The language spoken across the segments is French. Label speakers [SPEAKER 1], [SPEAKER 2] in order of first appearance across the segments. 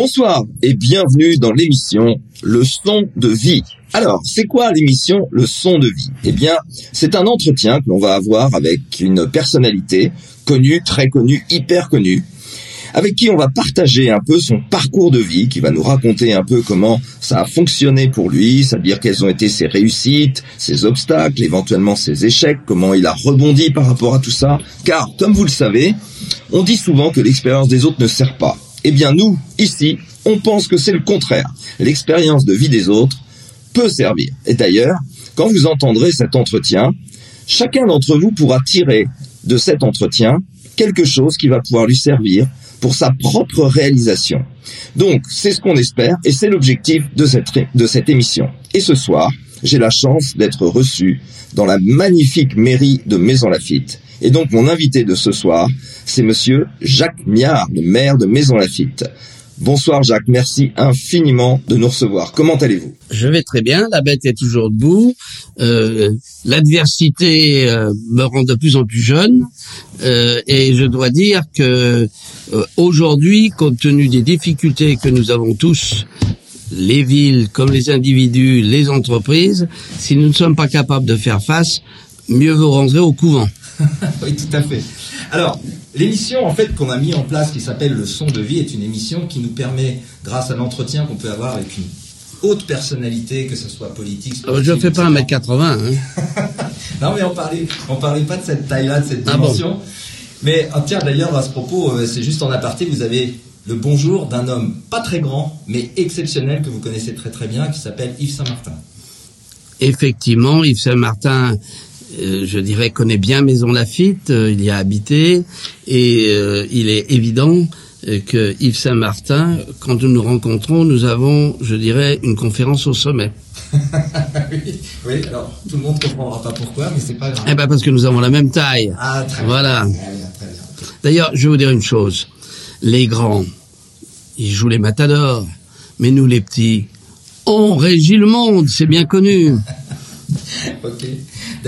[SPEAKER 1] Bonsoir et bienvenue dans l'émission Le son de vie. Alors, c'est quoi l'émission Le son de vie? Eh bien, c'est un entretien que l'on va avoir avec une personnalité connue, très connue, hyper connue, avec qui on va partager un peu son parcours de vie, qui va nous raconter un peu comment ça a fonctionné pour lui, c'est-à-dire quelles ont été ses réussites, ses obstacles, éventuellement ses échecs, comment il a rebondi par rapport à tout ça. Car, comme vous le savez, on dit souvent que l'expérience des autres ne sert pas. Eh bien, nous, ici, on pense que c'est le contraire. L'expérience de vie des autres peut servir. Et d'ailleurs, quand vous entendrez cet entretien, chacun d'entre vous pourra tirer de cet entretien quelque chose qui va pouvoir lui servir pour sa propre réalisation. Donc, c'est ce qu'on espère et c'est l'objectif de cette, de cette émission. Et ce soir, j'ai la chance d'être reçu dans la magnifique mairie de Maison Lafitte. Et donc, mon invité de ce soir, c'est monsieur Jacques Miard, le maire de Maison Lafitte. Bonsoir Jacques, merci infiniment de nous recevoir. Comment allez-vous?
[SPEAKER 2] Je vais très bien, la bête est toujours debout. Euh, L'adversité euh, me rend de plus en plus jeune euh, et je dois dire que euh, aujourd'hui, compte tenu des difficultés que nous avons tous, les villes comme les individus, les entreprises, si nous ne sommes pas capables de faire face, mieux vaut rentrer au couvent.
[SPEAKER 1] oui, tout à fait. Alors, l'émission en fait qu'on a mis en place, qui s'appelle Le Son de Vie, est une émission qui nous permet, grâce à l'entretien qu'on peut avoir avec une haute personnalité, que ce soit politique,
[SPEAKER 2] ah, sportive, Je ne fais pas 1m80.
[SPEAKER 1] Hein. non, mais on parlait, on parlait pas de cette taille-là, de cette dimension. Ah bon mais ah, tiens, d'ailleurs, à ce propos, euh, c'est juste en aparté, vous avez le bonjour d'un homme pas très grand, mais exceptionnel, que vous connaissez très très bien, qui s'appelle Yves Saint-Martin.
[SPEAKER 2] Effectivement, Yves Saint-Martin je dirais, connaît bien Maison Lafitte, euh, il y a habité, et euh, il est évident que Yves Saint-Martin, quand nous nous rencontrons, nous avons, je dirais, une conférence au sommet.
[SPEAKER 1] oui, alors tout le monde comprendra pas pourquoi, mais c'est pas grave.
[SPEAKER 2] Eh ben parce que nous avons la même taille.
[SPEAKER 1] Ah, très
[SPEAKER 2] voilà. D'ailleurs, je vais vous dire une chose. Les grands, ils jouent les matadors, mais nous les petits, on régit le monde, c'est bien connu.
[SPEAKER 1] ok.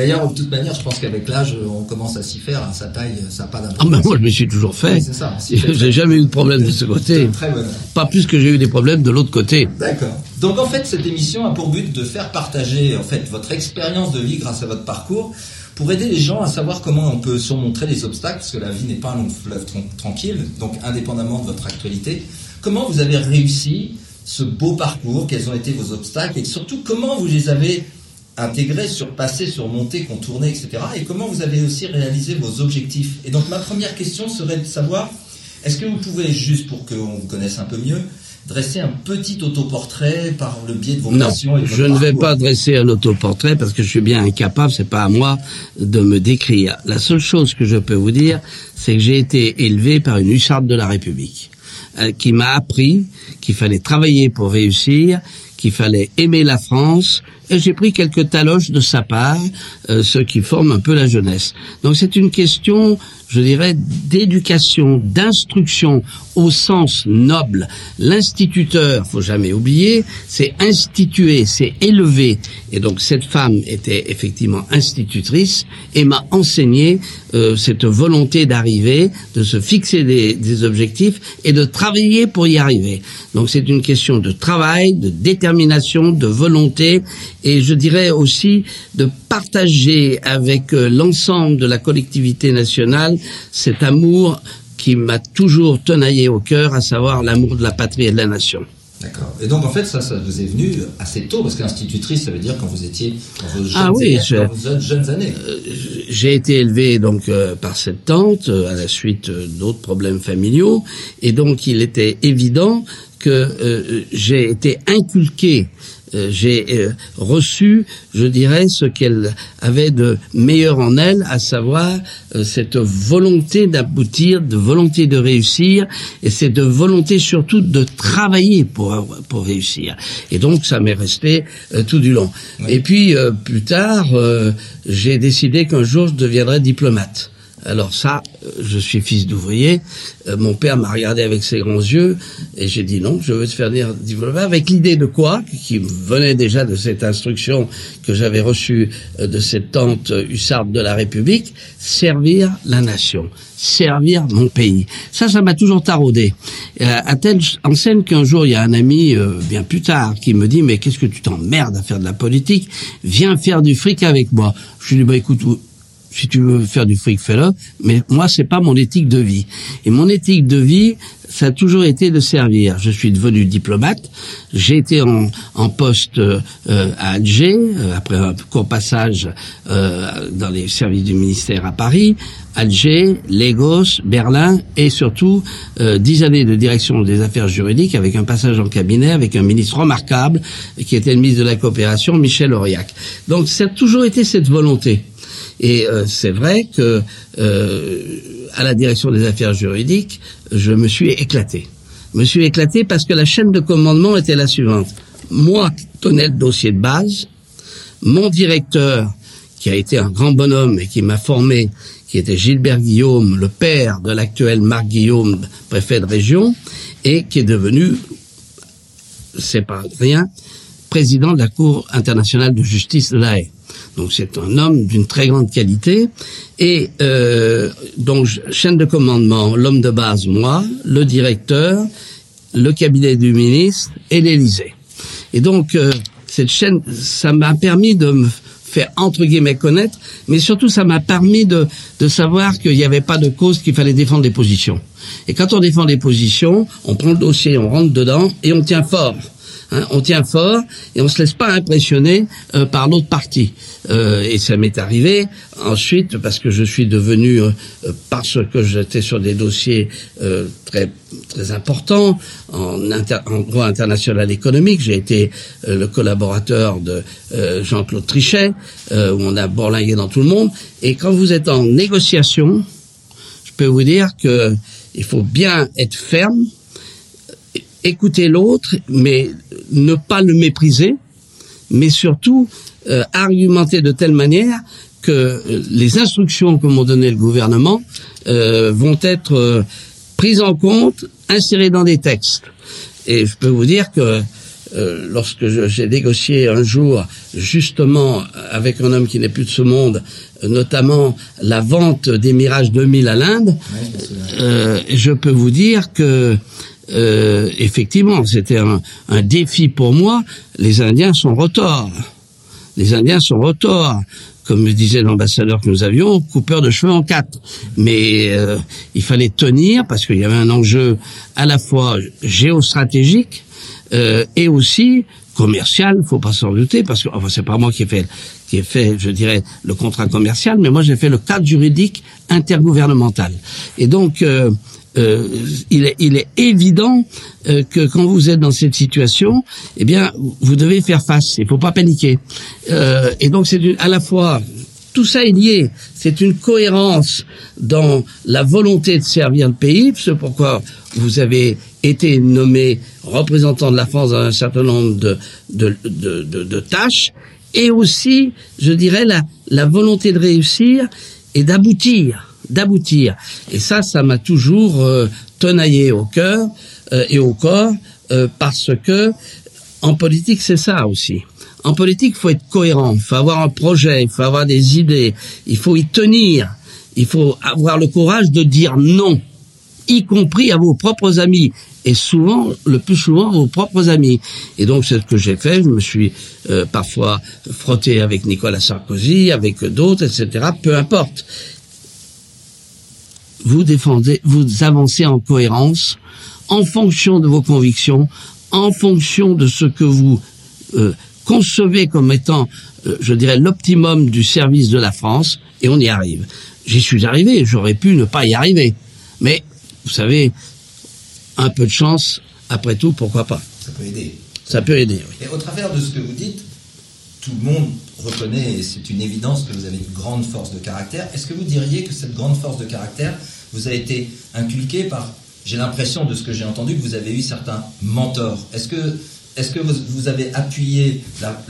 [SPEAKER 1] D'ailleurs, de toute manière, je pense qu'avec l'âge, on commence à s'y faire. Hein, sa taille, ça n'a pas d'importance.
[SPEAKER 2] Ah ben moi, je me suis toujours fait. c'est ça. J'ai jamais eu de problème de ce côté.
[SPEAKER 1] Très.
[SPEAKER 2] Pas plus que j'ai eu des problèmes de l'autre côté.
[SPEAKER 1] D'accord. Donc en fait, cette émission a pour but de faire partager en fait votre expérience de vie grâce à votre parcours pour aider les gens à savoir comment on peut surmonter les obstacles, parce que la vie n'est pas un long fleuve tranquille, donc indépendamment de votre actualité. Comment vous avez réussi ce beau parcours, quels ont été vos obstacles, et surtout comment vous les avez intégrer, surpasser, surmonter, contourner, etc. Et comment vous avez aussi réalisé vos objectifs? Et donc ma première question serait de savoir, est-ce que vous pouvez, juste pour qu'on vous connaisse un peu mieux, dresser un petit autoportrait par le biais de vos
[SPEAKER 2] non,
[SPEAKER 1] et
[SPEAKER 2] je ne vais pas dresser un autoportrait parce que je suis bien incapable, c'est pas à moi de me décrire. La seule chose que je peux vous dire, c'est que j'ai été élevé par une hussarde de la République euh, qui m'a appris qu'il fallait travailler pour réussir, qu'il fallait aimer la France, et j'ai pris quelques taloches de sa part, euh, ce qui forme un peu la jeunesse. Donc c'est une question, je dirais, d'éducation, d'instruction au sens noble. L'instituteur, faut jamais oublier, c'est instituer, c'est élever. Et donc cette femme était effectivement institutrice et m'a enseigné euh, cette volonté d'arriver, de se fixer des, des objectifs et de travailler pour y arriver. Donc c'est une question de travail, de détermination, de volonté et je dirais aussi de partager avec euh, l'ensemble de la collectivité nationale cet amour qui m'a toujours tenaillé au cœur, à savoir l'amour de la patrie et de la nation.
[SPEAKER 1] D'accord. Et donc en fait ça, ça vous est venu assez tôt parce qu'institutrice, ça veut dire quand vous étiez dans vos jeunes,
[SPEAKER 2] ah oui,
[SPEAKER 1] jeunes années.
[SPEAKER 2] Euh, j'ai été élevé donc euh, par cette tante à la suite d'autres problèmes familiaux et donc il était évident que j'ai été inculqué euh, j'ai euh, reçu, je dirais, ce qu'elle avait de meilleur en elle, à savoir euh, cette volonté d'aboutir, de volonté de réussir, et cette volonté surtout de travailler pour pour réussir. Et donc ça m'est resté tout du long. Et puis plus tard, j'ai décidé qu'un jour je deviendrais diplomate. Alors ça, euh, je suis fils d'ouvrier. Euh, mon père m'a regardé avec ses grands yeux et j'ai dit non, je veux te faire dire. Avec l'idée de quoi? Qui venait déjà de cette instruction que j'avais reçue euh, de cette tante hussarde de la République, servir la nation, servir mon pays. Ça, ça m'a toujours taraudé. à telle enseigne qu'un jour, il y a un ami, bien plus tard, qui me dit, mais qu'est-ce que tu t'emmerdes à faire de la politique? Viens faire du fric avec moi. Je lui dis, bah écoute, si tu veux faire du fric, fais-le. Mais moi, c'est pas mon éthique de vie. Et mon éthique de vie, ça a toujours été de servir. Je suis devenu diplomate. J'ai été en, en poste euh, à Alger, euh, après un court passage euh, dans les services du ministère à Paris, Alger, Lagos, Berlin et surtout dix années de direction des affaires juridiques avec un passage en cabinet avec un ministre remarquable qui était le ministre de la coopération, Michel Aurillac. Donc ça a toujours été cette volonté et euh, c'est vrai que euh, à la direction des affaires juridiques, je me suis éclaté. Je me suis éclaté parce que la chaîne de commandement était la suivante. Moi tenais le dossier de base, mon directeur, qui a été un grand bonhomme et qui m'a formé, qui était Gilbert Guillaume, le père de l'actuel Marc Guillaume, préfet de région, et qui est devenu, c'est pas rien, président de la Cour internationale de justice de la Haye. Donc c'est un homme d'une très grande qualité. Et euh, donc chaîne de commandement, l'homme de base, moi, le directeur, le cabinet du ministre et l'Élysée. Et donc euh, cette chaîne, ça m'a permis de me faire entre guillemets connaître, mais surtout ça m'a permis de, de savoir qu'il n'y avait pas de cause qu'il fallait défendre des positions. Et quand on défend des positions, on prend le dossier, on rentre dedans et on tient fort. Hein, on tient fort et on se laisse pas impressionner euh, par l'autre partie. Euh, et ça m'est arrivé ensuite parce que je suis devenu euh, parce que j'étais sur des dossiers très très importants en, en droit international économique. J'ai été le collaborateur de Jean-Claude Trichet où on a bourlingué dans tout le monde. Et quand vous êtes en négociation, je peux vous dire que il faut bien être ferme écouter l'autre, mais ne pas le mépriser, mais surtout euh, argumenter de telle manière que euh, les instructions que m'ont donné le gouvernement euh, vont être prises en compte, insérées dans des textes. Et je peux vous dire que lorsque j'ai négocié un jour justement avec un homme qui n'est plus de ce monde, notamment la vente des Mirage 2000 à l'Inde, je peux vous dire que euh, effectivement, c'était un, défi pour moi. Les Indiens sont retors. Les Indiens sont retors. Comme me disait l'ambassadeur que nous avions, coupeur de cheveux en quatre. Mais euh, il fallait tenir parce qu'il y avait un enjeu à la fois géostratégique euh, et aussi commercial, faut pas s'en douter, parce que enfin, c'est pas moi qui ai fait qui ai fait, je dirais, le contrat commercial, mais moi j'ai fait le cadre juridique intergouvernemental. Et donc euh, euh, il, est, il, est, évident euh, que quand vous êtes dans cette situation, eh bien, vous devez faire face. Il faut pas paniquer. Euh, et donc, c'est à la fois tout ça est lié. C'est une cohérence dans la volonté de servir le pays. C'est pourquoi vous avez été nommé représentant de la France dans un certain nombre de, de, de, de, de tâches. Et aussi, je dirais, la, la volonté de réussir et d'aboutir d'aboutir. Et ça, ça m'a toujours euh, tenaillé au cœur euh, et au corps euh, parce que en politique, c'est ça aussi. En politique, il faut être cohérent, il faut avoir un projet, il faut avoir des idées, il faut y tenir, il faut avoir le courage de dire non, y compris à vos propres amis et souvent, le plus souvent, vos propres amis. Et donc, c'est ce que j'ai fait. Je me suis parfois frotté avec Nicolas Sarkozy, avec d'autres, etc. Peu importe vous défendez, vous avancez en cohérence, en fonction de vos convictions, en fonction de ce que vous euh, concevez comme étant, euh, je dirais, l'optimum du service de la France, et on y arrive. J'y suis arrivé, j'aurais pu ne pas y arriver. Mais, vous savez, un peu de chance, après tout, pourquoi pas
[SPEAKER 3] Ça peut aider.
[SPEAKER 2] Ça peut aider,
[SPEAKER 3] oui. Et au travers de ce que vous dites, tout le monde reconnaît, et c'est une évidence, que vous avez une grande force de caractère. Est-ce que vous diriez que cette grande force de caractère vous a été inculquée par, j'ai l'impression de ce que j'ai entendu, que vous avez eu certains mentors? Est-ce que, est que vous, avez appuyé la,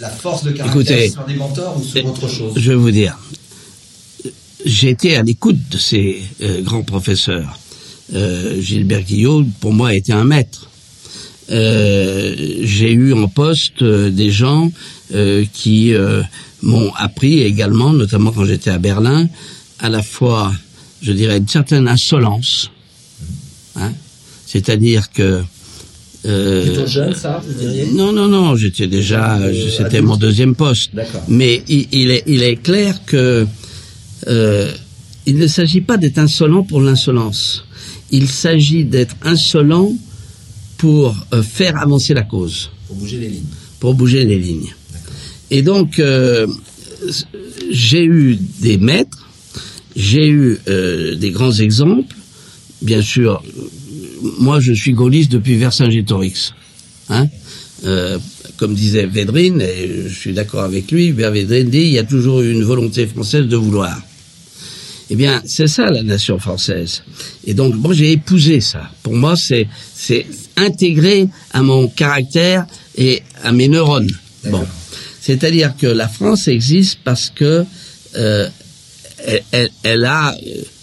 [SPEAKER 3] la force de caractère sur des mentors ou sur autre chose?
[SPEAKER 2] Je vais vous dire, j'ai été à l'écoute de ces euh, grands professeurs. Euh, Gilbert Guillot, pour moi, a été un maître. Euh, j'ai eu en poste des gens qui m'ont appris également, notamment quand j'étais à Berlin, à la fois, je dirais, une certaine insolence. Hein C'est-à-dire que
[SPEAKER 3] euh, jeune, ça, vous diriez?
[SPEAKER 2] Non, non, non, j'étais déjà, c'était mon deuxième poste. Mais il, il, est, il est clair que euh, il ne s'agit pas d'être insolent pour l'insolence. Il s'agit d'être insolent pour euh, faire avancer la cause.
[SPEAKER 3] Pour bouger les lignes.
[SPEAKER 2] Pour bouger les lignes. Et donc, euh, j'ai eu des maîtres, j'ai eu euh, des grands exemples. Bien sûr, moi, je suis gaulliste depuis Vercingétorix. Hein comme disait Védrine, et je suis d'accord avec lui, Védrine dit il y a toujours eu une volonté française de vouloir. Eh bien, c'est ça la nation française. Et donc, moi, j'ai épousé ça. Pour moi, c'est c'est intégré à mon caractère et à mes neurones. Bon, c'est-à-dire que la France existe parce que euh, elle, elle, a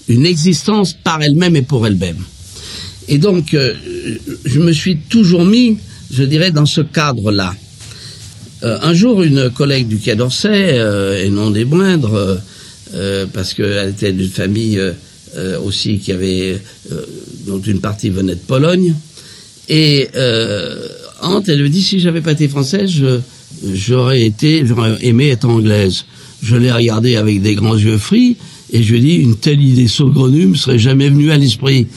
[SPEAKER 2] une existence par elle-même et pour elle-même. Et donc, euh, je me suis toujours mis, je dirais, dans ce cadre-là. Euh, un jour, une collègue du Quai d'Orsay, et non des moindres, parce qu'elle était d'une famille aussi qui avait, dont une partie venait de Pologne, et Hante, elle lui dit, si j'avais pas été française, j'aurais été, j'aurais aimé être anglaise. Je l'ai regardée avec des grands yeux frits, et je lui ai dit, une telle idée saugrenue me serait jamais venue à l'esprit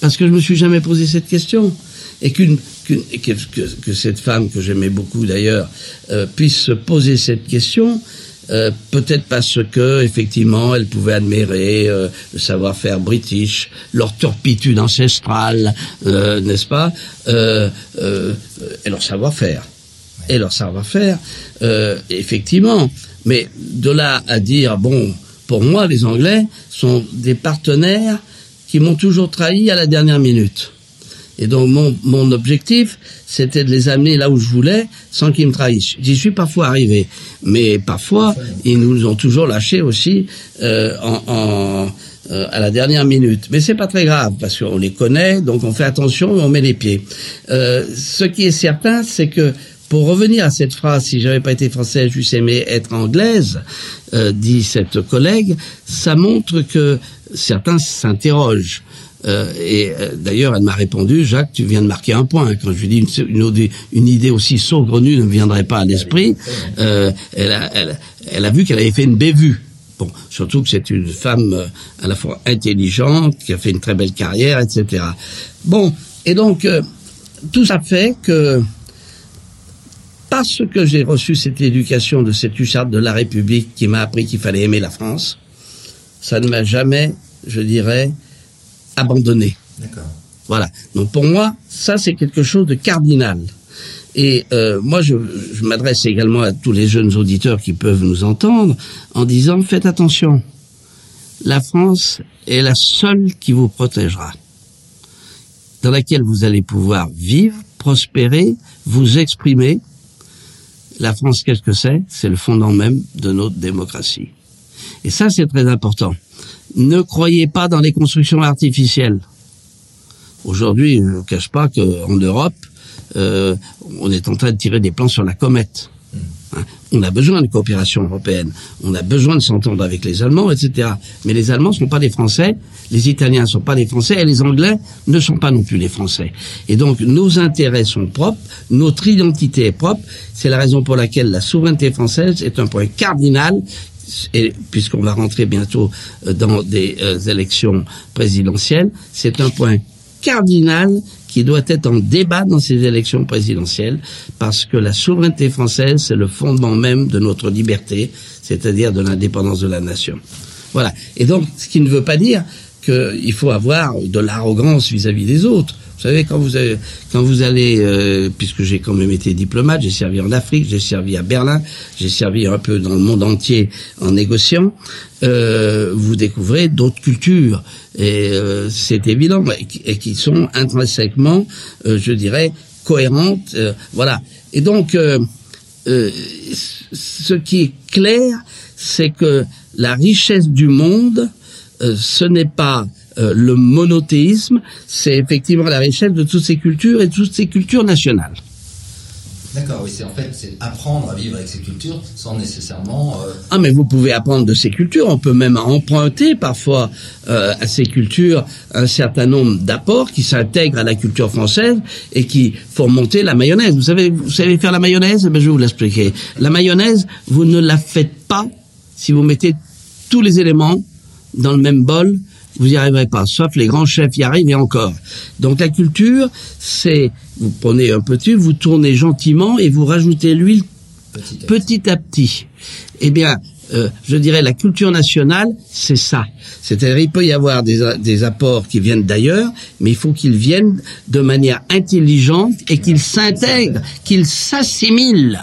[SPEAKER 2] parce que je me suis jamais posé cette question et qu'une que, que, cette femme que j'aimais beaucoup d'ailleurs euh, puisse se poser cette question. Euh, peut-être parce que effectivement elle pouvait admirer euh, le savoir-faire british, leur turpitude ancestrale, n'est-ce pas, et leur savoir-faire, et leur savoir-faire, effectivement. Mais de là à dire bon, pour moi les Anglais sont des partenaires qui m'ont toujours trahi à la dernière minute. Et donc mon, mon objectif, c'était de les amener là où je voulais sans qu'ils me trahissent. J'y suis parfois arrivé, mais parfois ils nous ont toujours lâchés aussi euh, en, en euh, à la dernière minute. Mais c'est pas très grave parce qu'on les connaît, donc on fait attention on met les pieds. Euh, ce qui est certain, c'est que pour revenir à cette phrase, si j'avais pas été française, j'eusse aimé être anglaise, euh, dit cette collègue, ça montre que certains s'interrogent. Euh, et euh, d'ailleurs, elle m'a répondu, Jacques, tu viens de marquer un point. Quand je lui dis une, idée aussi saugrenue ne me viendrait pas à l'esprit, euh, elle, a, vu qu'elle avait fait une bévue. Bon, surtout que c'est une femme à la fois intelligente, qui a fait une très belle carrière, etc. Bon, et donc, tout ça fait que parce que j'ai reçu cette éducation de cette hussarde de la République qui m'a appris qu'il fallait aimer la France, ça ne m'a jamais, je dirais, abandonné. Voilà. Donc pour moi, ça c'est quelque chose de cardinal. Et euh, moi, je, je m'adresse également à tous les jeunes auditeurs qui peuvent nous entendre en disant faites attention. La France est la seule qui vous protégera, dans laquelle vous allez pouvoir vivre, prospérer, vous exprimer. La France, qu'est-ce que c'est? C'est le fondement même de notre démocratie. Et ça, c'est très important. Ne croyez pas dans les constructions artificielles. Aujourd'hui, je ne cache pas qu'en Europe, euh, on est en train de tirer des plans sur la comète. Hein. on a besoin de coopération européenne, on a besoin de s'entendre avec les Allemands, etc. Mais les Allemands ne sont pas des Français, les Italiens ne sont pas des Français, et les Anglais ne sont pas non plus les Français. Et donc nos intérêts sont propres, notre identité est propre. C'est la raison pour laquelle la souveraineté française est un point cardinal et puisqu'on va rentrer bientôt euh, dans des euh, élections présidentielles, c'est un point cardinal qui doit être en débat dans ces élections présidentielles, parce que la souveraineté française, c'est le fondement même de notre liberté, c'est-à-dire de l'indépendance de la nation. Voilà. Et donc, ce qui ne veut pas dire qu'il faut avoir de l'arrogance vis-à-vis des autres. Vous savez, quand vous, quand vous allez, euh, puisque j'ai quand même été diplomate, j'ai servi en Afrique, j'ai servi à Berlin, j'ai servi un peu dans le monde entier en négociant, euh, vous découvrez d'autres cultures. Et euh, c'est évident, et qui sont intrinsèquement, je dirais, cohérentes. Voilà. Et donc, ce qui est clair, c'est que la richesse du monde, ce n'est pas euh, le monothéisme, c'est effectivement la richesse de toutes ces cultures et de toutes ces cultures nationales.
[SPEAKER 3] D'accord, oui, c'est en fait c'est apprendre à vivre avec ces cultures sans nécessairement. Euh,
[SPEAKER 2] Ah, mais vous pouvez apprendre de ces cultures. On peut même emprunter parfois euh, à ces cultures un certain nombre d'apports qui s'intègrent à la culture française et qui font monter la mayonnaise. Vous savez, vous savez faire la mayonnaise? Eh Je vais vous l'expliquer. La mayonnaise, vous ne la faites pas si vous mettez tous les éléments dans le même bol. Vous n'y arriverez pas, sauf les grands chefs y arrivent et encore. Donc la culture, c'est vous prenez un petit, vous tournez gentiment et vous rajoutez l'huile
[SPEAKER 3] petit à petit.
[SPEAKER 2] petit à petit. Eh bien, euh, je dirais la culture nationale, c'est ça. C'est-à-dire, il peut y avoir des apports qui viennent d'ailleurs, mais il faut qu'ils viennent de manière intelligente et qu'ils s'intègrent, qu'ils s'assimilent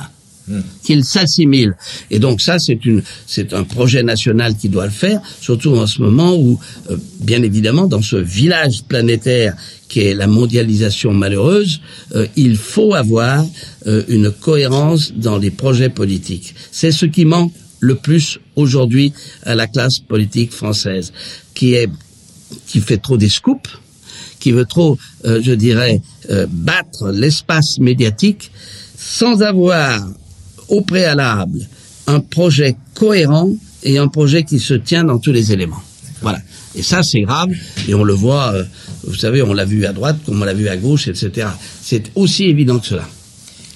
[SPEAKER 2] qu'ils s'assimilent. Et donc ça, c'est une, c'est un projet national qui doit le faire, surtout en ce moment où, euh, bien évidemment, dans ce village planétaire qui est la mondialisation malheureuse, euh, il faut avoir euh, une cohérence dans les projets politiques. C'est ce qui manque le plus aujourd'hui à la classe politique française, qui est qui fait trop des scoops, qui veut trop, euh, je dirais, euh, battre l'espace médiatique sans avoir au préalable un projet cohérent et un projet qui se tient dans tous les éléments. Voilà. Et ça, c'est grave, et on le voit, euh, vous savez, on l'a vu à droite comme on l'a vu à gauche, etc. C'est aussi évident que cela.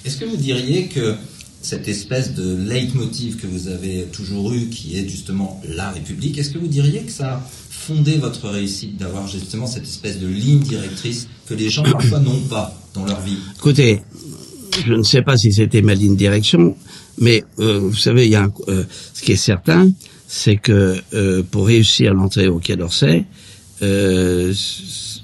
[SPEAKER 3] Est-ce que vous diriez que cette espèce de leitmotiv que vous avez toujours eu, qui est justement la République, est-ce que vous diriez que ça a fondé votre réussite d'avoir justement cette espèce de ligne directrice que les gens parfois n'ont pas dans leur vie?
[SPEAKER 2] Écoutez, je ne sais pas si c'était ma ligne direction, mais euh, vous savez, il y a un- euh, ce qui est certain, c'est que euh, pour réussir l'entrée au Quai d'Orsay, euh,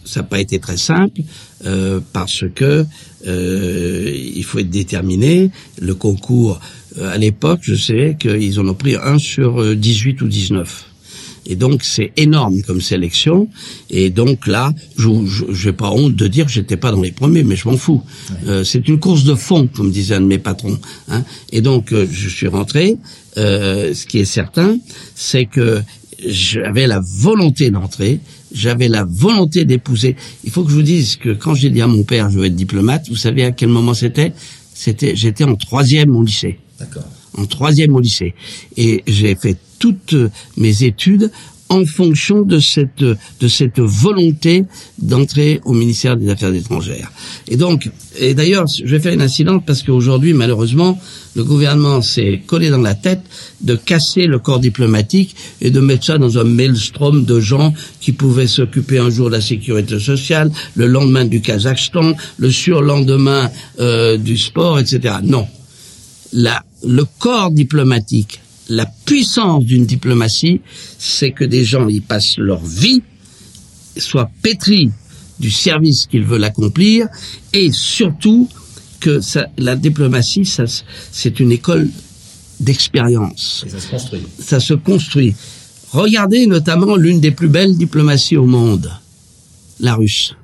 [SPEAKER 2] ça n'a pas été très simple euh, parce que euh, il faut être déterminé. Le concours, à l'époque, je sais qu'ils en ont pris un sur euh, 18 ou 19. Et donc c'est énorme comme sélection. Et donc là, je n'ai pas honte de dire que j'étais pas dans les premiers, mais je m'en fous. Euh, c'est une course de fond, comme disait un de mes patrons. Hein. Et donc euh, je suis rentré. Euh, ce qui est certain, c'est que j'avais la volonté d'entrer, j'avais la volonté d'épouser. Il faut que je vous dise que quand j'ai dit à mon père je veux être diplomate, vous savez à quel moment c'était? C'était j'étais en troisième au lycée
[SPEAKER 3] D'accord.
[SPEAKER 2] En troisième au lycée. Et j'ai fait toutes mes études en fonction de cette, de cette volonté d'entrer au ministère des Affaires étrangères. Et donc, et d'ailleurs, je vais faire une incidente parce qu'aujourd'hui, malheureusement, le gouvernement s'est collé dans la tête de casser le corps diplomatique et de mettre ça dans un maelstrom de gens qui pouvaient s'occuper un jour de la sécurité sociale, le lendemain du Kazakhstan, le surlendemain euh, du sport, etc. Non la, le corps diplomatique, la puissance d'une diplomatie, c'est que des gens y passent leur vie, soient pétris du service qu'ils veulent accomplir, et surtout que ça, la diplomatie, ça, c'est une école d'expérience.
[SPEAKER 3] Ça se construit.
[SPEAKER 2] Ça se construit. Regardez notamment l'une des plus belles diplomaties au monde, la russe.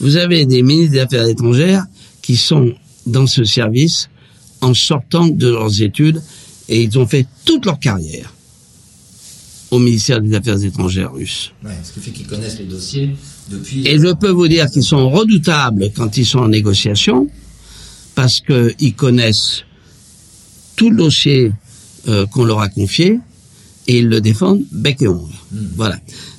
[SPEAKER 2] Vous avez des ministres des Affaires étrangères qui sont dans ce service en sortant de leurs études et ils ont fait toute leur carrière au ministère des Affaires étrangères russe.
[SPEAKER 3] Ouais, ce qui fait qu'ils connaissent les dossiers depuis.
[SPEAKER 2] Et je peux vous dire qu'ils sont redoutables quand ils sont en négociation parce qu'ils connaissent tout le dossier euh, qu'on leur a confié et ils le défendent bec et ongle. Voilà.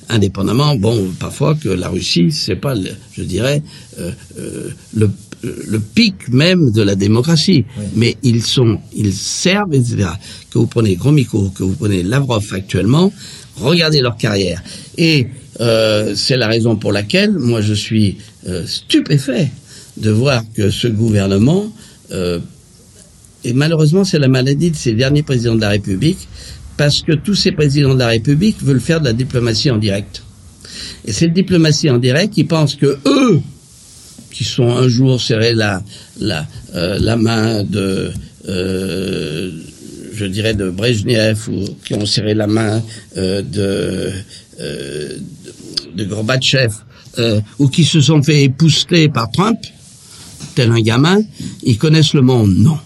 [SPEAKER 2] Indépendamment, bon, parfois que la Russie, c'est pas, le- je dirais, euh, euh, le, le pic même de la démocratie.
[SPEAKER 3] Oui.
[SPEAKER 2] Mais ils sont, ils servent, etc. Que vous prenez Gromyko, que vous prenez Lavrov actuellement, regardez leur carrière. Et euh, c'est la raison pour laquelle moi je suis euh, stupéfait de voir que ce gouvernement euh, et malheureusement, c'est la maladie de ces derniers présidents de la République, parce que tous ces présidents de la République veulent faire de la diplomatie en direct. Et cette diplomatie en direct, ils pensent que eux, qui sont un jour serré la la euh, la main de euh, je dirais de Brezhnev ou qui ont serré la main euh, de euh, de, Gorbatchev euh, ou qui se sont fait épousseter par Trump tel un gamin, ils connaissent le monde. Non,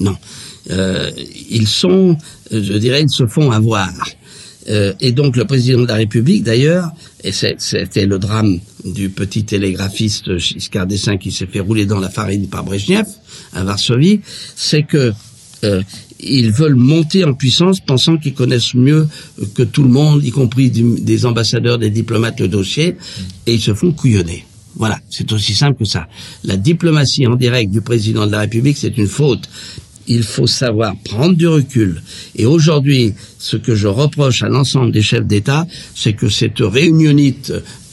[SPEAKER 2] non. Euh, ils sont, je dirais, ils se font avoir. Euh, et donc le président de la République, d'ailleurs, et c'était le drame du petit télégraphiste Giscard d'Estaing qui s'est fait rouler dans la farine par Brezhnev à Varsovie, c'est que euh, ils veulent monter en puissance pensant qu'ils connaissent mieux que tout le monde, y compris des ambassadeurs, des diplomates, le dossier, et ils se font couillonner. Voilà, c'est aussi simple que ça. La diplomatie en direct du président de la République, c'est une faute. Il faut savoir prendre du recul. Et aujourd'hui, ce que je reproche à l'ensemble des chefs d'État, c'est que cette réunionite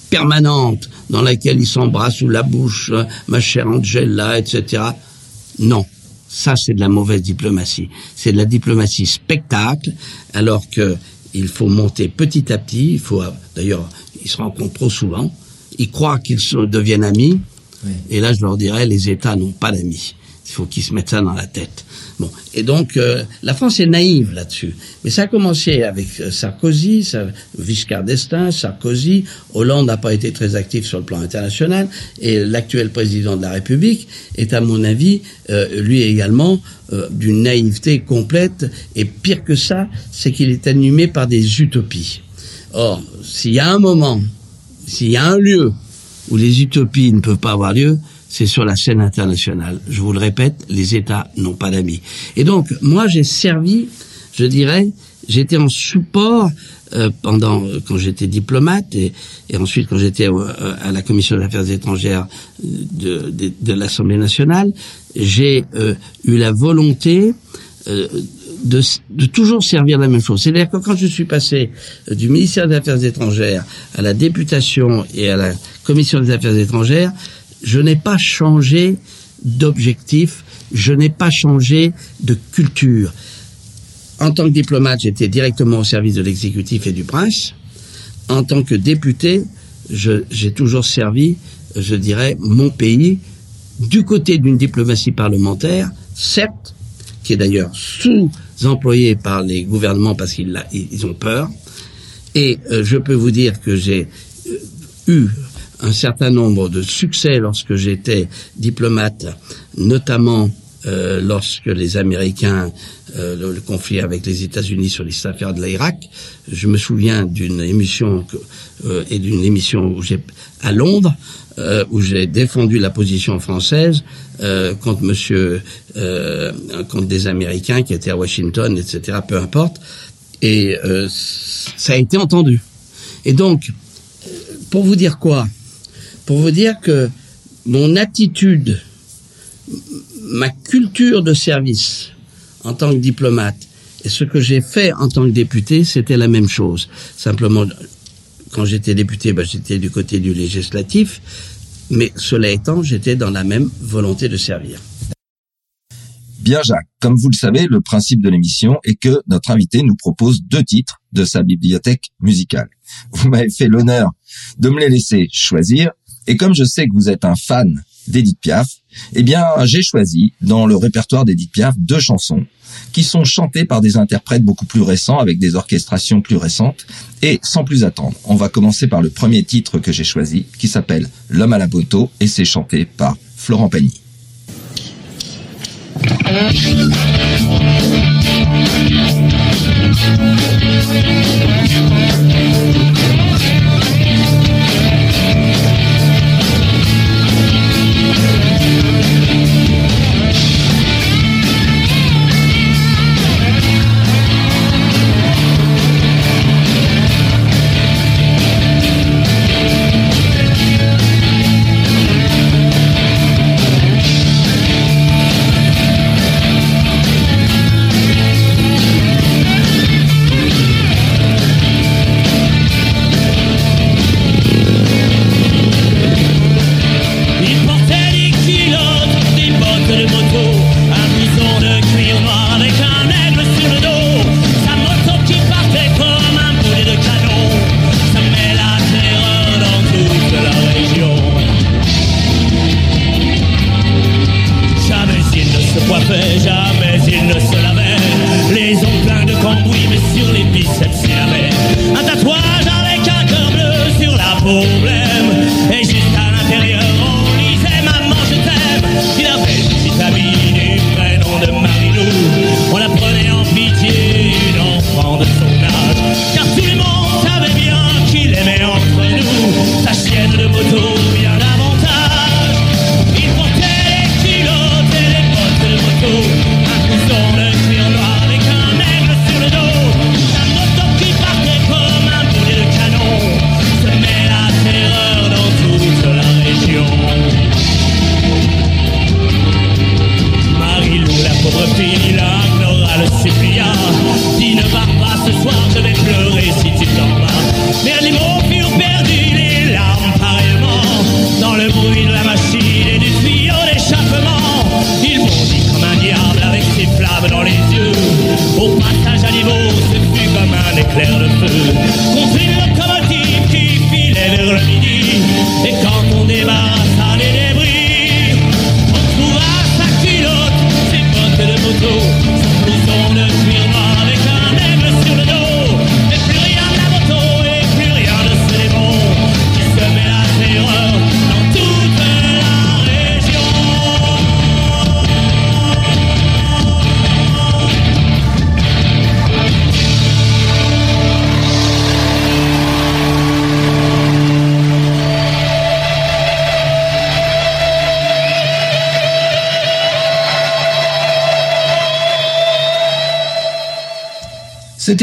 [SPEAKER 2] permanente dans laquelle ils s'embrassent sous la bouche, ma chère Angela, etc. Non, ça, c'est de la mauvaise diplomatie. C'est de la diplomatie spectacle, alors que il faut monter petit à petit. Il faut, d'ailleurs, ils se rencontrent trop souvent. Ils croient qu'ils deviennent amis. Et là, je leur dirais, les États n'ont pas d'amis. Il faut qu'ils se mettent ça dans la tête. Bon, et donc euh, la France est naïve là-dessus. Mais ça a commencé avec euh, Sarkozy, Giscard d'Estaing, Sarkozy. Hollande n'a pas été très actif sur le plan international, et l'actuel président de la République est, à mon avis, euh, lui également d'une naïveté complète. Et pire que ça, c'est qu'il est animé par des utopies. Or, s'il y a un moment, s'il y a un lieu où les utopies ne peuvent pas avoir lieu, c'est sur la scène internationale. Je vous le répète, les États n'ont pas d'amis. Et donc, moi, j'ai servi, je dirais, j'étais en support euh, pendant quand j'étais diplomate et, et ensuite quand j'étais euh, à la commission des affaires étrangères de, de, de l'Assemblée nationale, j'ai euh, eu la volonté de, de, toujours servir la même chose. C'est-à-dire que quand je suis passé du ministère des Affaires étrangères à la députation et à la commission des Affaires étrangères, je n'ai pas changé d'objectif, je n'ai pas changé de culture. En tant que diplomate, j'étais directement au service de l'exécutif et du prince. En tant que député, j'ai toujours servi, je dirais, mon pays du côté d'une diplomatie parlementaire, certes, qui est d'ailleurs sous-employée par les gouvernements parce qu'ils ils ont peur. Et euh, je peux vous dire que j'ai euh, eu un certain nombre de succès lorsque j'étais diplomate, notamment euh, lorsque les Américains, euh, le, conflit avec les États-Unis sur les affaires de l'Irak. Je me souviens d'une émission euh, et d'une émission où j'ai à Londres où j'ai défendu la position française contre Monsieur, contre des Américains qui étaient à Washington, etc. Peu importe. Et ça a été entendu. Et donc, pour vous dire quoi pour vous dire que mon attitude, ma culture de service en tant que diplomate et ce que j'ai fait en tant que député, c'était la même chose. Simplement, quand j'étais député, ben, j'étais du côté du législatif, mais cela étant, j'étais dans la même volonté de servir.
[SPEAKER 1] Bien Jacques, comme vous le savez, le principe de l'émission est que notre invité nous propose deux titres de sa bibliothèque musicale. Vous m'avez fait l'honneur de me les laisser choisir et comme je sais que vous êtes un fan d'Edith Piaf, eh bien, j'ai choisi dans le répertoire d'Edith Piaf deux chansons qui sont chantées par des interprètes beaucoup plus récents avec des orchestrations plus récentes. Et sans plus attendre, on va commencer par le premier titre que j'ai choisi qui s'appelle L'homme à la moto et c'est chanté par Florent Pagny.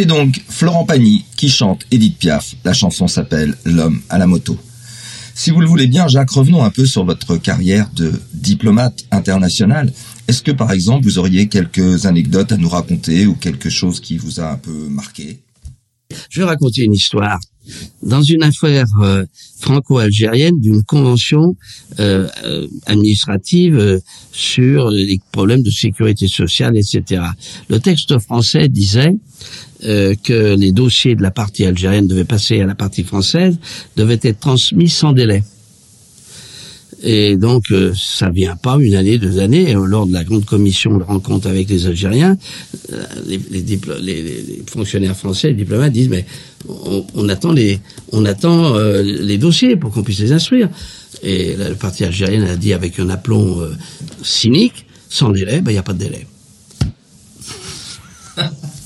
[SPEAKER 1] C'était donc Florent Pagny qui chante Edith Piaf. La chanson s'appelle L'homme à la moto. Si vous le voulez bien, Jacques, revenons un peu sur votre carrière de diplomate international. Est-ce que, par exemple, vous auriez quelques anecdotes à nous raconter ou quelque chose qui vous a un peu marqué?
[SPEAKER 2] Je vais raconter une histoire. Dans une affaire euh, franco-algérienne d'une convention euh, euh, administrative sur les problèmes de sécurité sociale, etc. Le texte français disait euh, que les dossiers de la partie algérienne devaient passer à la partie française, devaient être transmis sans délai. Et donc, euh, ça vient pas une année, deux années. Lors de la grande commission de rencontre avec les Algériens, euh, les, les- les- les fonctionnaires français, les diplomates disent mais on, on attend les, on attend euh, les dossiers pour qu'on puisse les instruire. Et la partie algérienne a dit avec un aplomb euh, cynique, sans délai, ben il n'y a pas de délai.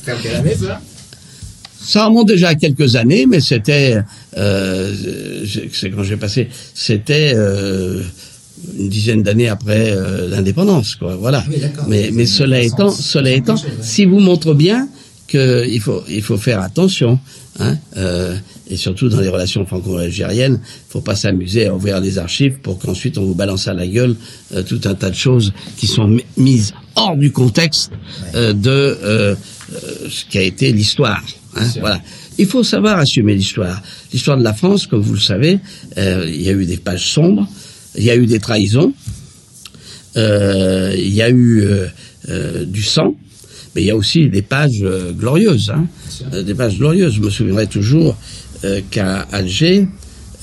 [SPEAKER 2] Ça remonte déjà à quelques années, mais c'était, euh, c'est quand j'ai passé, c'était euh, une dizaine d'années après euh, l'indépendance, quoi. Voilà.
[SPEAKER 3] Oui, d'accord.
[SPEAKER 2] mais mais cela
[SPEAKER 3] Ça
[SPEAKER 2] étant, cela
[SPEAKER 3] ça
[SPEAKER 2] étant,
[SPEAKER 3] quelque chose, ouais.
[SPEAKER 2] si vous montre bien que il faut il faut faire attention, hein, euh, et surtout dans les relations franco-algériennes, faut pas s'amuser à ouvrir les archives pour qu'ensuite on vous balance à la gueule euh, tout un tas de choses qui sont mi- mises hors du contexte de ce qui a été l'histoire. Hein, voilà. Il faut savoir assumer l'histoire. L'histoire de la France, comme vous le savez, euh, il y a eu des pages sombres, il y a eu des trahisons, euh, il y a eu euh, euh, du sang, mais il y a aussi des pages euh, glorieuses. Hein, Euh, des pages glorieuses. Je me souviendrai toujours euh, qu'à Alger,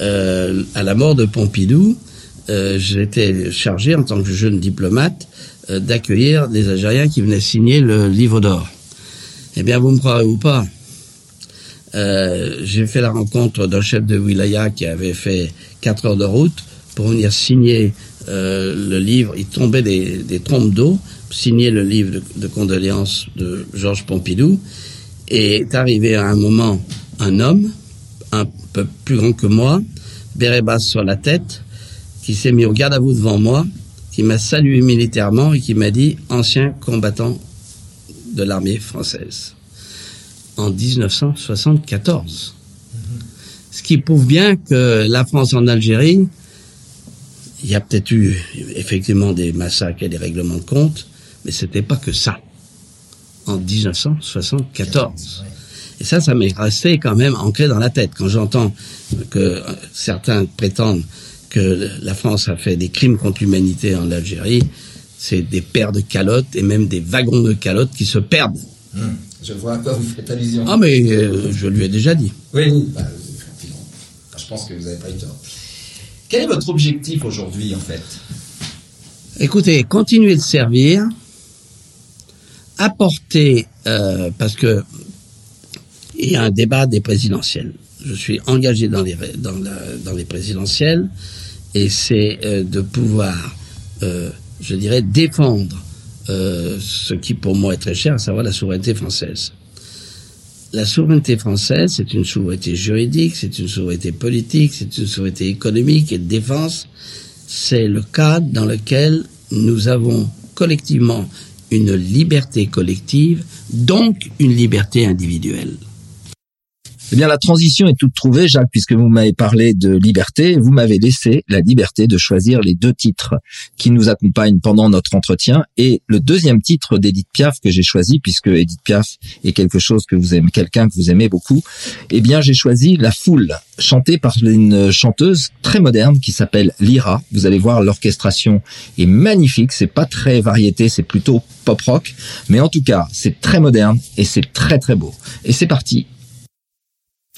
[SPEAKER 2] euh, à la mort de Pompidou, euh, j'étais chargé en tant que jeune diplomate euh, d'accueillir des Algériens qui venaient signer le livre d'or. Eh bien, vous me croirez ou pas, euh, j'ai fait la rencontre d'un chef de wilaya qui avait fait quatre heures de route pour venir signer euh, le livre. Il tombait des, des trompes d'eau, signer le livre de, de condoléances de Georges Pompidou. Et est arrivé à un moment un homme, un peu plus grand que moi, béret basse sur la tête, qui s'est mis au garde à vous devant moi, qui m'a salué militairement et qui m'a dit ancien combattant de l'armée française en 1974. Ce qui prouve bien que la France en Algérie, il y a peut-être eu effectivement des massacres et des règlements de compte, mais c'était pas que ça. En 1974. Et ça, ça m'est resté quand même ancré dans la tête. Quand j'entends que euh, certains prétendent que la France a fait des crimes contre l'humanité en Algérie, c'est des paires de calottes et même des wagons de calottes qui se perdent.
[SPEAKER 3] Hum, Je vois à quoi vous faites allusion.
[SPEAKER 2] Ah mais euh, je lui ai déjà dit.
[SPEAKER 3] Oui, oui, bah, effectivement. Je pense que vous n'avez pas eu tort. Quel est votre objectif aujourd'hui, en fait?
[SPEAKER 2] Écoutez, continuez de servir, apporter, euh, parce que il y a un débat des présidentielles. Je suis engagé dans les dans, la, dans les présidentielles et c'est euh, de pouvoir, euh, je dirais, défendre euh, ce qui pour moi est très cher, à savoir la souveraineté française. La souveraineté française, c'est une souveraineté juridique, c'est une souveraineté politique, c'est une souveraineté économique et de défense. C'est le cadre dans lequel nous avons collectivement une liberté collective, donc une liberté individuelle.
[SPEAKER 1] Eh bien, la transition est toute trouvée, Jacques, puisque vous m'avez parlé de liberté. Vous m'avez laissé la liberté de choisir les deux titres qui nous accompagnent pendant notre entretien. Et le deuxième titre d'Edith Piaf que j'ai choisi, puisque Edith Piaf est quelque chose que vous aimez, quelqu'un que vous aimez beaucoup, eh bien, j'ai choisi La Foule, chantée par une chanteuse très moderne qui s'appelle Lyra. Vous allez voir, l'orchestration est magnifique. C'est pas très variété, c'est plutôt pop rock. Mais en tout cas, c'est très moderne et c'est très très beau. Et c'est parti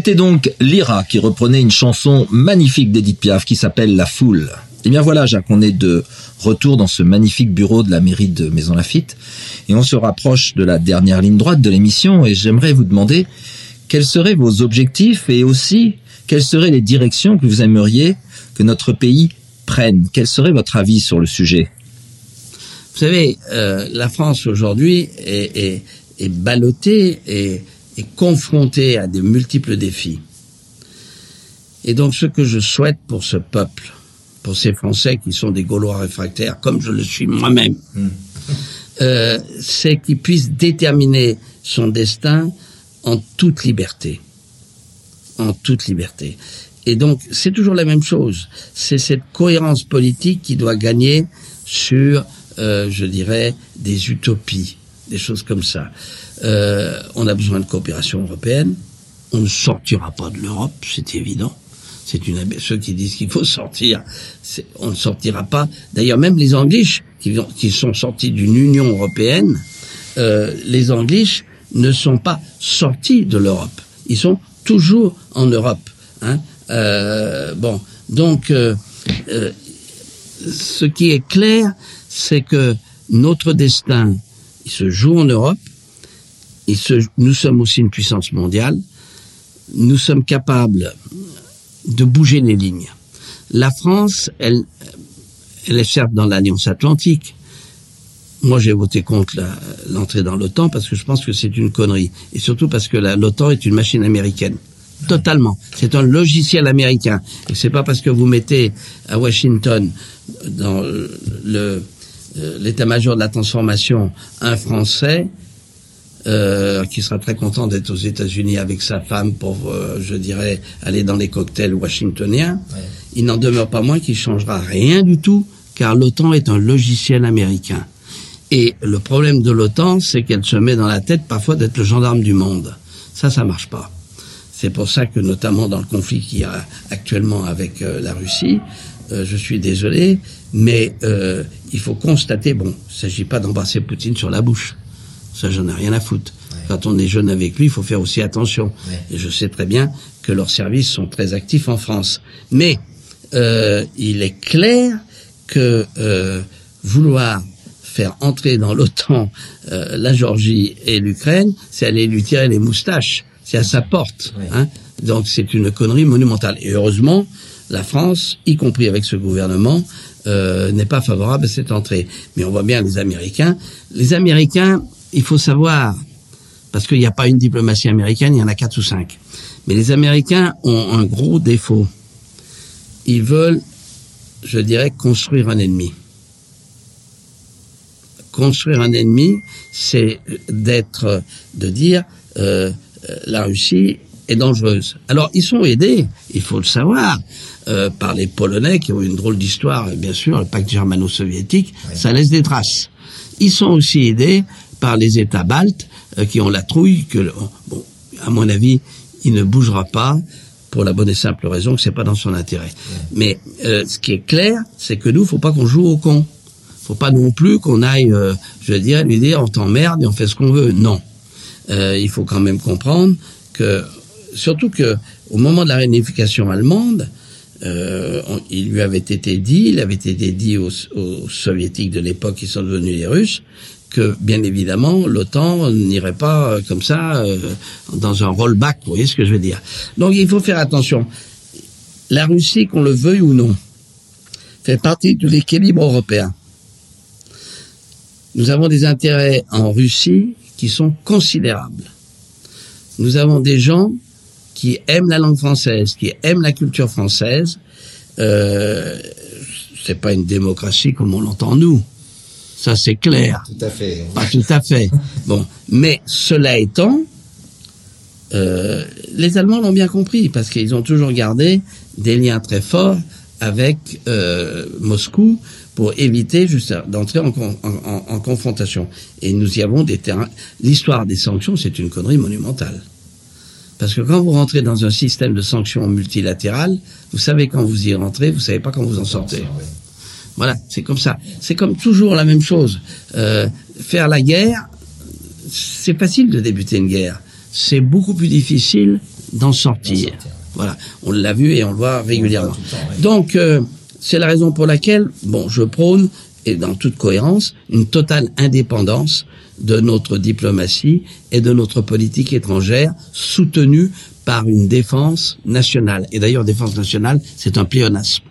[SPEAKER 1] C'était donc Lyra qui reprenait une chanson magnifique d'Edith Piaf qui s'appelle La Foule. Et bien voilà, Jacques, on est de retour dans ce magnifique bureau de la mairie de Maison Lafitte et on se rapproche de la dernière ligne droite de l'émission et j'aimerais vous demander quels seraient vos objectifs et aussi quelles seraient les directions que vous aimeriez que notre pays prenne. Quel serait votre avis sur le sujet?
[SPEAKER 2] Vous savez, euh, la France aujourd'hui est, est ballottée et est confrontée à de multiples défis. Et donc ce que je souhaite pour ce peuple, pour ces Français qui sont des Gaulois réfractaires, comme je le suis moi-même, euh, c'est qu'ils puissent déterminer son destin en toute liberté. en toute liberté. Et donc, c'est toujours la même chose. C'est cette cohérence politique qui doit gagner sur, euh, je dirais, des utopies, des choses comme ça. Euh, on a besoin de coopération européenne. On ne sortira pas de l'Europe, c'est évident. C'est une ceux qui disent qu'il faut sortir, on ne sortira pas. D'ailleurs, même les Anglish qui, ont- qui sont sortis d'une Union européenne, euh, les Anglish ne sont pas sortis de l'Europe. Ils sont toujours en Europe. Hein. Euh, bon, donc euh, euh, ce qui est clair, c'est que notre destin, il se joue en Europe. Nous sommes aussi une puissance mondiale. Nous sommes capables de bouger les lignes. La France, elle, elle est certes dans l'Alliance Atlantique. Moi, j'ai voté contre l'entrée dans l'OTAN parce que je pense que c'est une connerie. Et surtout parce que l'OTAN est une machine américaine. Totalement. C'est un logiciel américain. Et c'est pas parce que vous mettez à Washington, dans euh, l'état-major de la transformation, un Français, euh, qui sera très content d'être aux États-Unis avec sa femme pour, euh, je dirais, aller dans les cocktails washingtoniens.
[SPEAKER 3] Ouais.
[SPEAKER 2] Il n'en demeure pas moins qu'il changera rien du tout, car l'OTAN est un logiciel américain. Et le problème de l'OTAN, c'est qu'elle se met dans la tête parfois d'être le gendarme du monde. Ça, ça marche pas. C'est pour ça que, notamment dans le conflit qu'il y a actuellement avec euh, la Russie, euh, je suis désolé, mais euh, il faut constater, bon, il ne s'agit pas d'embrasser Poutine sur la bouche. Ça, j'en ai rien à foutre. Quand on est jeune avec lui, il faut faire aussi attention.
[SPEAKER 3] Ouais.
[SPEAKER 2] Et je sais très bien que leurs services sont très actifs en France. Mais euh, il est clair que euh, vouloir faire entrer dans l'OTAN euh, la Géorgie et l'Ukraine, c'est aller lui tirer les moustaches. C'est à sa porte.
[SPEAKER 3] Ouais.
[SPEAKER 2] Hein. Donc c'est une connerie monumentale. Et heureusement, la France, y compris avec ce gouvernement, euh, n'est pas favorable à cette entrée. Mais on voit bien les Américains. Les Américains, il faut savoir, parce qu'il n'y a pas une diplomatie américaine, il y en a quatre ou cinq. Mais les Américains ont un gros défaut. Ils veulent, je dirais, construire un ennemi. Construire un ennemi, c'est d'être, de dire, euh, euh, la Russie est dangereuse. Alors, ils sont aidés, il faut le savoir, euh, par les Polonais qui ont une drôle d'histoire, bien sûr, le pacte germano-soviétique, ça laisse des traces. Ils sont aussi aidés par les États baltes euh, qui ont la trouille que, bon, à mon avis, il ne bougera pas pour la bonne et simple raison que c'est pas dans son intérêt. Mais euh, ce qui est clair, c'est que nous, faut pas qu'on joue au con. Faut pas non plus qu'on aille, euh, je veux dire, lui dire on t'emmerde et on fait ce qu'on veut. Non. Euh, il faut quand même comprendre que, surtout que au moment de la réunification allemande, euh, on- il lui avait été dit, il avait été dit aux, aux soviétiques de l'époque qui sont devenus les Russes, que bien évidemment l'OTAN n'irait pas euh, comme ça euh, dans un rollback, vous voyez ce que je veux dire. Donc il faut faire attention. La Russie, qu'on le veuille ou non, fait partie de l'équilibre européen. Nous avons des intérêts en Russie qui sont considérables. Nous avons des gens qui aiment la langue française, qui aiment la culture française. Euh, c'est pas une démocratie comme on l'entend nous. Ça c'est clair.
[SPEAKER 3] Tout à fait.
[SPEAKER 2] Pas tout à fait. Bon, mais cela étant, euh, les Allemands l'ont bien compris parce qu'ils ont toujours gardé des liens très forts avec euh, Moscou pour éviter juste d'entrer en, con- en- en- en confrontation. Et nous y avons des terrains. L'histoire des sanctions, c'est une connerie monumentale. Parce que quand vous rentrez dans un système de sanctions multilatérales, vous savez quand vous y rentrez, vous savez pas quand vous en sortez. Voilà, c'est comme ça. C'est comme toujours la même chose. Euh, faire la guerre, c'est facile de débuter une guerre. C'est beaucoup plus difficile d'en sortir. Voilà, on l'a vu et on le voit régulièrement.
[SPEAKER 3] tout le temps, oui.
[SPEAKER 2] Donc, euh, c'est la raison pour laquelle, bon, je prône, et dans toute cohérence, une totale indépendance de notre diplomatie et de notre politique étrangère, soutenue par une défense nationale. Et d'ailleurs, défense nationale, c'est un pléonasme.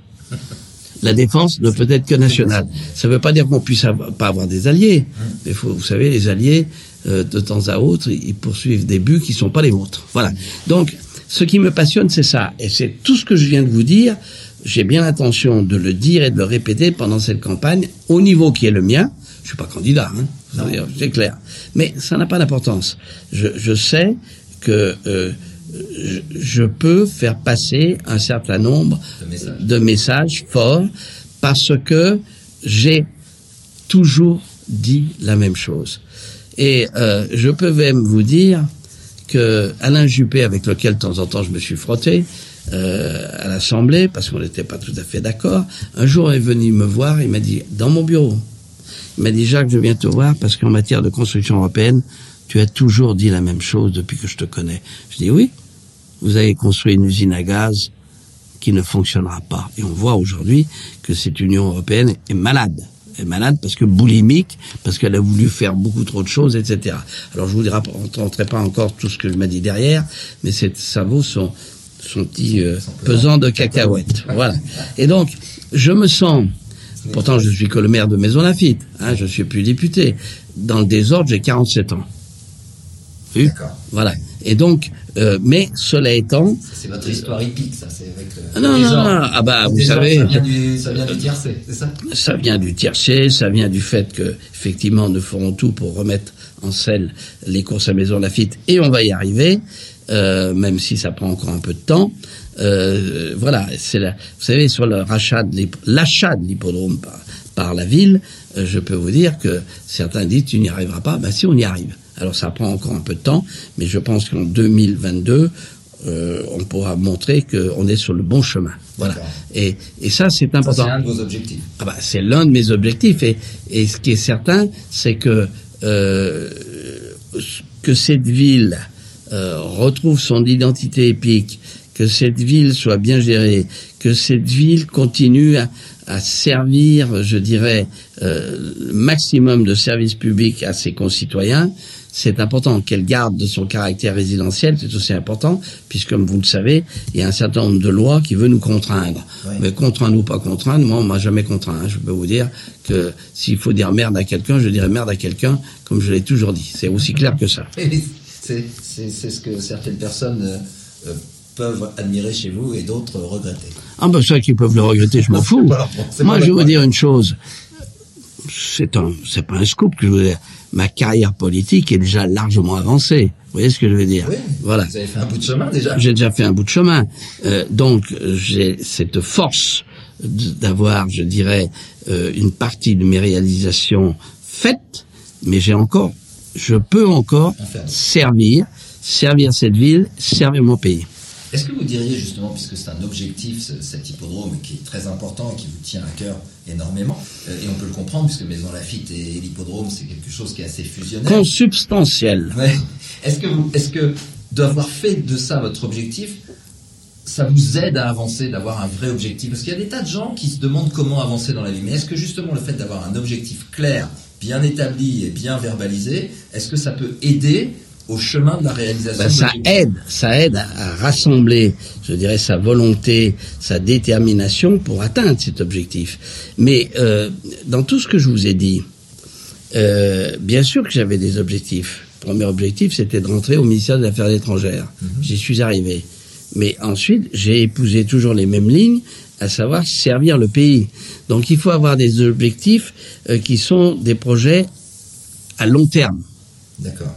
[SPEAKER 2] La défense ne peut être que nationale. Ça ne veut pas dire qu'on puisse pas avoir des alliés. Mais faut, vous savez, les alliés, euh, de temps à autre, ils poursuivent des buts qui sont pas les vôtres. Voilà. Donc, ce qui me passionne, c'est ça. Et c'est tout ce que je viens de vous dire. J'ai bien l'intention de le dire et de le répéter pendant cette campagne, au niveau qui est le mien. Je suis pas candidat, hein. C'est clair. Mais ça n'a pas d'importance. Je, je sais que euh, je, peux faire passer un certain nombre
[SPEAKER 3] De messages.
[SPEAKER 2] de messages forts parce que j'ai toujours dit la même chose. Et euh, je peux même vous dire que Alain Juppé, avec lequel de temps en temps je me suis frotté euh, à l'Assemblée, parce qu'on n'était pas tout à fait d'accord, un jour est venu me voir, il m'a dit, dans mon bureau, il m'a dit, Jacques, je viens te voir parce qu'en matière de construction européenne, tu as toujours dit la même chose depuis que je te connais. Je dis oui, vous avez construit une usine à gaz qui ne fonctionnera pas. Et on voit aujourd'hui que cette Union européenne est malade. Elle est malade parce que boulimique, parce qu'elle a voulu faire beaucoup trop de choses, etc. Alors je vous rentrerai pas encore tout ce que je m'ai dit derrière, mais c'est, ça vaut son, son petit euh, pesant de cacahuètes. Voilà. Et donc, je me sens, pourtant je suis que le maire de Maison Lafitte, hein, je suis plus député. Dans le désordre, j'ai 47 ans. Voilà. Et donc, euh, mais cela étant,
[SPEAKER 3] C'est votre histoire épique, ça. C'est avec. euh,
[SPEAKER 2] Ah non,
[SPEAKER 3] les
[SPEAKER 2] non,
[SPEAKER 3] gens.
[SPEAKER 2] non, ah bah, vous
[SPEAKER 3] gens,
[SPEAKER 2] savez-
[SPEAKER 3] Ça vient du, ça vient du tiercé, c'est ça?
[SPEAKER 2] Ça vient du tiercé, ça vient du fait que effectivement nous ferons tout pour remettre en selle les courses à Maison Lafitte et on va y arriver, euh, même si ça prend encore un peu de temps. Euh, voilà, c'est la, vous savez sur le rachat de l'achat de l'hippodrome par, par la ville, je peux vous dire que certains disent tu n'y arriveras pas, ben si on y arrive. Alors ça prend encore un peu de temps, mais je pense qu'en 2022 euh, on pourra montrer qu'on est sur le bon chemin. Voilà. Et, et ça c'est important.
[SPEAKER 3] c'est un de vos objectifs.
[SPEAKER 2] Ah bah, c'est l'un de mes objectifs et, et ce qui est certain, c'est que euh, que cette ville euh, retrouve son identité épique, que cette ville soit bien gérée, que cette ville continue à, à servir, je dirais, euh, le maximum de services publics à ses concitoyens. C'est important qu'elle garde de son caractère résidentiel, c'est aussi important, puisque comme vous le savez, il y a un certain nombre de lois qui veulent nous contraindre.
[SPEAKER 3] Oui.
[SPEAKER 2] Mais contraindre ou pas contraindre, moi on m'a jamais contraint. hein. Je peux vous dire que s'il faut dire merde à quelqu'un, je dirais merde à quelqu'un, comme je l'ai toujours dit. C'est aussi clair que ça.
[SPEAKER 3] Et C'est c'est- c'est ce que certaines personnes euh, euh, peuvent admirer chez vous et d'autres regretter.
[SPEAKER 2] Ah ben ça qu'ils peuvent le regretter, je m'en fous. Moi je vais vous dire une chose. C'est un, c'est pas un scoop que je vous dis. Ma carrière politique est déjà largement avancée. Vous voyez ce que je veux dire?
[SPEAKER 3] Oui,
[SPEAKER 2] Voilà.
[SPEAKER 3] Vous avez fait un bout de chemin déjà.
[SPEAKER 2] J'ai déjà fait un bout de chemin. Euh, donc, j'ai cette force d'avoir, je dirais, euh, une partie de mes réalisations faites, mais j'ai encore, je peux encore servir, servir cette ville, servir mon pays.
[SPEAKER 3] Est-ce que vous diriez justement, puisque c'est un objectif, ce- cet hippodrome qui est très important, qui vous tient à cœur énormément, euh, et on peut le comprendre puisque Maison Lafitte et l'hippodrome c'est quelque chose qui est assez fusionnel.
[SPEAKER 2] Consubstantiel.
[SPEAKER 3] Ouais. Est-ce que vous, est-ce que d'avoir fait de ça votre objectif, ça vous aide à avancer, d'avoir un vrai objectif? Parce qu'il y a des tas de gens qui se demandent comment avancer dans la vie. Mais est-ce que justement le fait d'avoir un objectif clair, bien établi et bien verbalisé, est-ce que ça peut aider au chemin de la réalisation
[SPEAKER 2] Ben,
[SPEAKER 3] de
[SPEAKER 2] ça aide, ça aide à, à rassembler, je dirais, sa volonté, sa détermination pour atteindre cet objectif. Mais euh, dans tout ce que je vous ai dit, euh, bien sûr que j'avais des objectifs. Premier objectif, c'était de rentrer au ministère des Affaires étrangères. J'y suis arrivé. Mais ensuite, j'ai épousé toujours les mêmes lignes, à savoir servir le pays. Donc il faut avoir des objectifs euh, qui sont des projets à long terme
[SPEAKER 3] D'accord.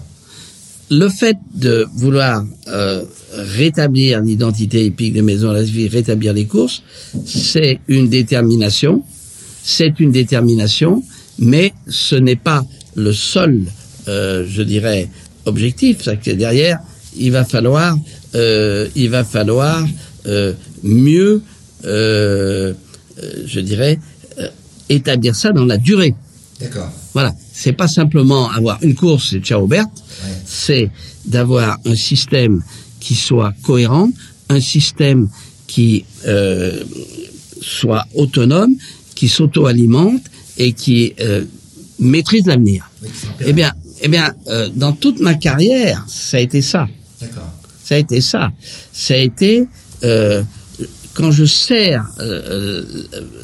[SPEAKER 2] Le fait de vouloir euh, rétablir l'identité épique des maisons à la vie, rétablir les courses, c'est une détermination, c'est une détermination, mais ce n'est pas le seul, euh, je dirais, objectif. C'est que derrière, il va falloir, euh, il va falloir euh, mieux, je dirais, établir ça dans la durée.
[SPEAKER 3] D'accord.
[SPEAKER 2] Voilà, c'est pas simplement avoir une course et ciao Berthe,
[SPEAKER 3] Ouais.
[SPEAKER 2] C'est d'avoir un système qui soit cohérent, un système qui euh, soit autonome, qui s'auto-alimente et qui euh, maîtrise l'avenir.
[SPEAKER 3] Oui,
[SPEAKER 2] Eh bien, eh bien, euh, dans toute ma carrière, ça a été ça. Ça a été ça. Ça a été euh, quand je sers euh, euh,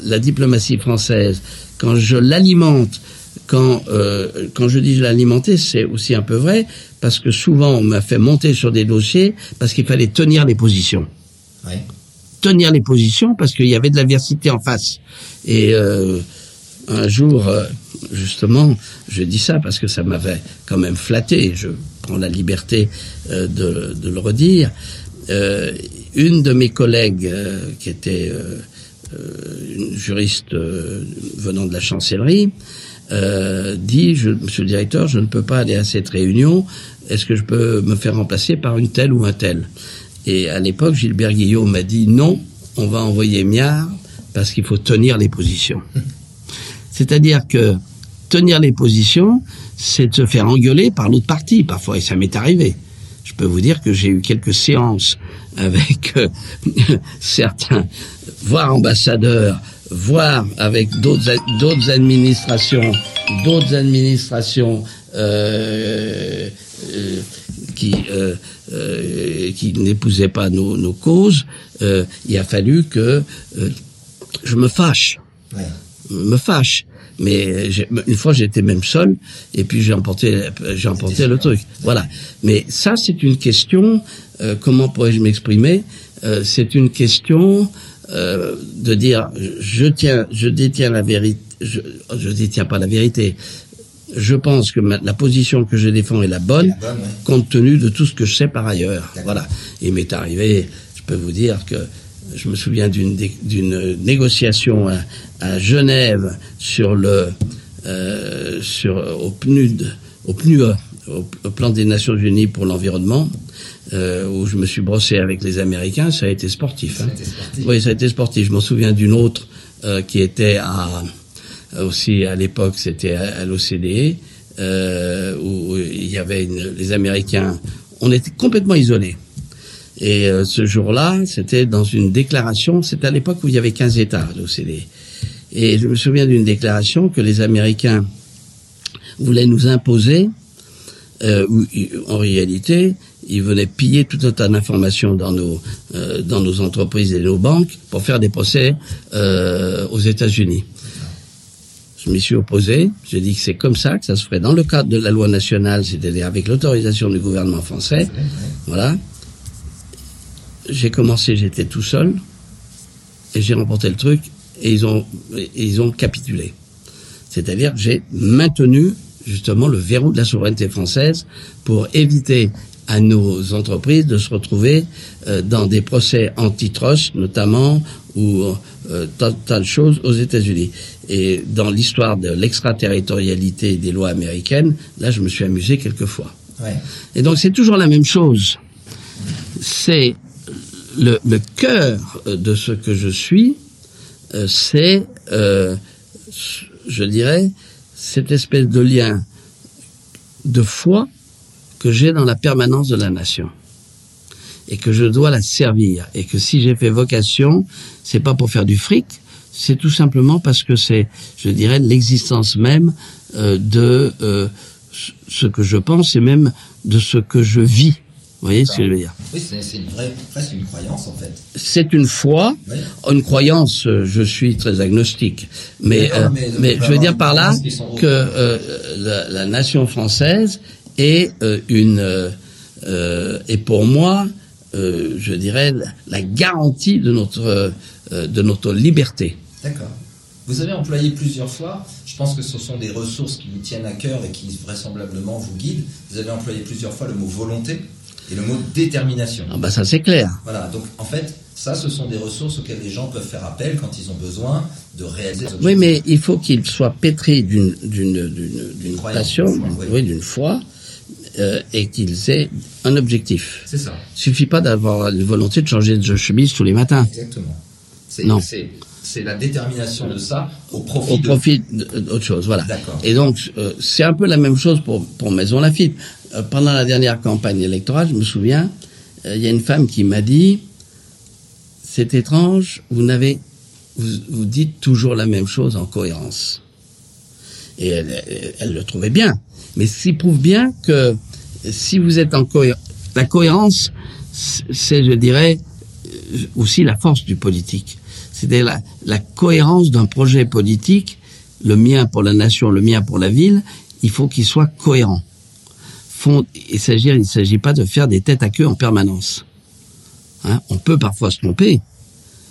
[SPEAKER 2] la diplomatie française, quand je l'alimente, quand euh, quand je dis je l'alimenter, c'est aussi un peu vrai parce que souvent on m'a fait monter sur des dossiers parce qu'il fallait tenir les positions tenir les positions parce qu'il y avait de l'adversité en face. Et euh, un jour, euh, justement, je dis ça parce que ça m'avait quand même flatté. Je prends la liberté euh, de, de le redire. Euh, une de mes collègues, euh, qui était une juriste venant de la chancellerie, euh, dit je, Monsieur le directeur, je ne peux pas aller à cette réunion. Est-ce que je peux me faire remplacer par une telle ou un tel? Et à l'époque, Gilbert Guillaume m'a dit non, on va envoyer Miard parce qu'il faut tenir les positions. C'est-à-dire que tenir les positions, c'est de se faire engueuler par l'autre partie parfois, et ça m'est arrivé. Je peux vous dire que j'ai eu quelques séances avec euh, certains, voire ambassadeurs, voire avec d'autres administrations, d'autres administrations euh, euh, qui euh, euh, qui n'épousaient pas nos, nos causes. Euh, il a fallu que euh, je me fâche
[SPEAKER 3] Ouais.
[SPEAKER 2] me fâche. Mais une fois, j'étais même seul, et puis j'ai emporté, j'ai emporté le truc. Voilà. Mais ça, c'est une question. euh, comment pourrais-je m'exprimer? Euh, C'est une question euh, de dire, je tiens, je détiens la vérité. Je, je détiens pas la vérité. Je pense que ma- la position que je défends est la bonne,
[SPEAKER 3] La bonne, ouais.
[SPEAKER 2] compte tenu de tout ce que je sais par ailleurs. Voilà. Il m'est arrivé, je peux vous dire que je me souviens d'une d'une négociation à, à Genève sur le euh, sur au PNUD, au PNUE, au, au plan des Nations Unies pour l'environnement, euh, où je me suis brossé avec les Américains. Ça a été sportif. hein.
[SPEAKER 3] Ça a été sportif.
[SPEAKER 2] Oui, ça a été sportif. Je m'en souviens d'une autre euh, qui était à aussi à l'époque, c'était à, à l'OCDE, euh, où il y avait une- les Américains. On était complètement isolés. Et euh, ce jour-là, c'était dans une déclaration. C'était à l'époque où il y avait 15 États à l'OCDE. Et je me souviens d'une déclaration que les Américains voulaient nous imposer. Euh, où, en réalité, ils venaient piller tout un tas d'informations dans nos euh, dans nos entreprises et nos banques pour faire des procès euh, aux États-Unis. Je m'y suis opposé. J'ai dit que c'est comme ça que ça se ferait dans le cadre de la loi nationale, c'est-à-dire avec l'autorisation du gouvernement français. Voilà. J'ai commencé, j'étais tout seul, et j'ai remporté le truc, et ils ont, et ils ont capitulé. C'est-à-dire j'ai maintenu justement le verrou de la souveraineté française pour éviter à nos entreprises de se retrouver euh, dans des procès antitrust notamment ou euh, tas, tas de choses aux États-Unis. Et dans l'histoire de l'extraterritorialité des lois américaines, là je me suis amusé quelquefois.
[SPEAKER 3] Ouais.
[SPEAKER 2] Et donc c'est toujours la même chose. C'est le, le cœur de ce que je suis, euh, c'est, euh, je dirais, cette espèce de lien de foi que j'ai dans la permanence de la nation et que je dois la servir et que si j'ai fait vocation, c'est pas pour faire du fric, c'est tout simplement parce que c'est, je dirais, l'existence même euh, de euh, ce que je pense et même de ce que je vis. Vous voyez ce que je veux dire?
[SPEAKER 3] Oui, c'est une vraie, presque une croyance en fait.
[SPEAKER 2] C'est une foi,
[SPEAKER 3] Oui.
[SPEAKER 2] une croyance. euh, Je suis très agnostique, mais euh,
[SPEAKER 3] mais
[SPEAKER 2] mais,
[SPEAKER 3] on peut
[SPEAKER 2] je veux dire par là que euh, la, la nation française est euh, une euh, euh, est pour moi, euh, je dirais, la, garantie de notre de notre liberté.
[SPEAKER 3] D'accord. Vous avez employé plusieurs fois, je pense que ce sont des ressources qui vous tiennent à cœur et qui vraisemblablement vous guident. Vous avez employé plusieurs fois le mot volonté et le mot détermination.
[SPEAKER 2] Ah bah ça c'est clair.
[SPEAKER 3] Voilà, donc en fait, ça, ce sont des ressources auxquelles les gens peuvent faire appel quand ils ont besoin de réaliser. des
[SPEAKER 2] Oui, mais il faut qu'il soit pétri d'une d'une d'une passion,
[SPEAKER 3] oui,
[SPEAKER 2] d'une foi, euh, et qu'ils aient un objectif.
[SPEAKER 3] C'est ça,
[SPEAKER 2] Il suffit pas d'avoir une volonté de changer de chemise tous les matins.
[SPEAKER 3] exactement.
[SPEAKER 2] Non.
[SPEAKER 3] c'est, la détermination de ça au profit
[SPEAKER 2] Au
[SPEAKER 3] de...
[SPEAKER 2] profit de- d'autre chose, voilà.
[SPEAKER 3] D'accord.
[SPEAKER 2] Et donc, euh, c'est un peu la même chose pour, pour Maison Lafitte. Euh, pendant la dernière campagne électorale, je me souviens, euh, il y a une femme qui m'a dit, c'est étrange, vous n'avez, vous, vous dites toujours la même chose en cohérence. Et elle, elle, elle le trouvait bien. Mais ce qui prouve bien que si vous êtes en cohérence, la cohérence, c'est, je dirais, euh, aussi la force du politique. C'était la, la cohérence d'un projet politique, le mien pour la nation, le mien pour la ville, il faut qu'il soit cohérent. Fond, il s'agit, il s'agit pas de faire des têtes à queue en permanence. Hein, on peut parfois se tromper.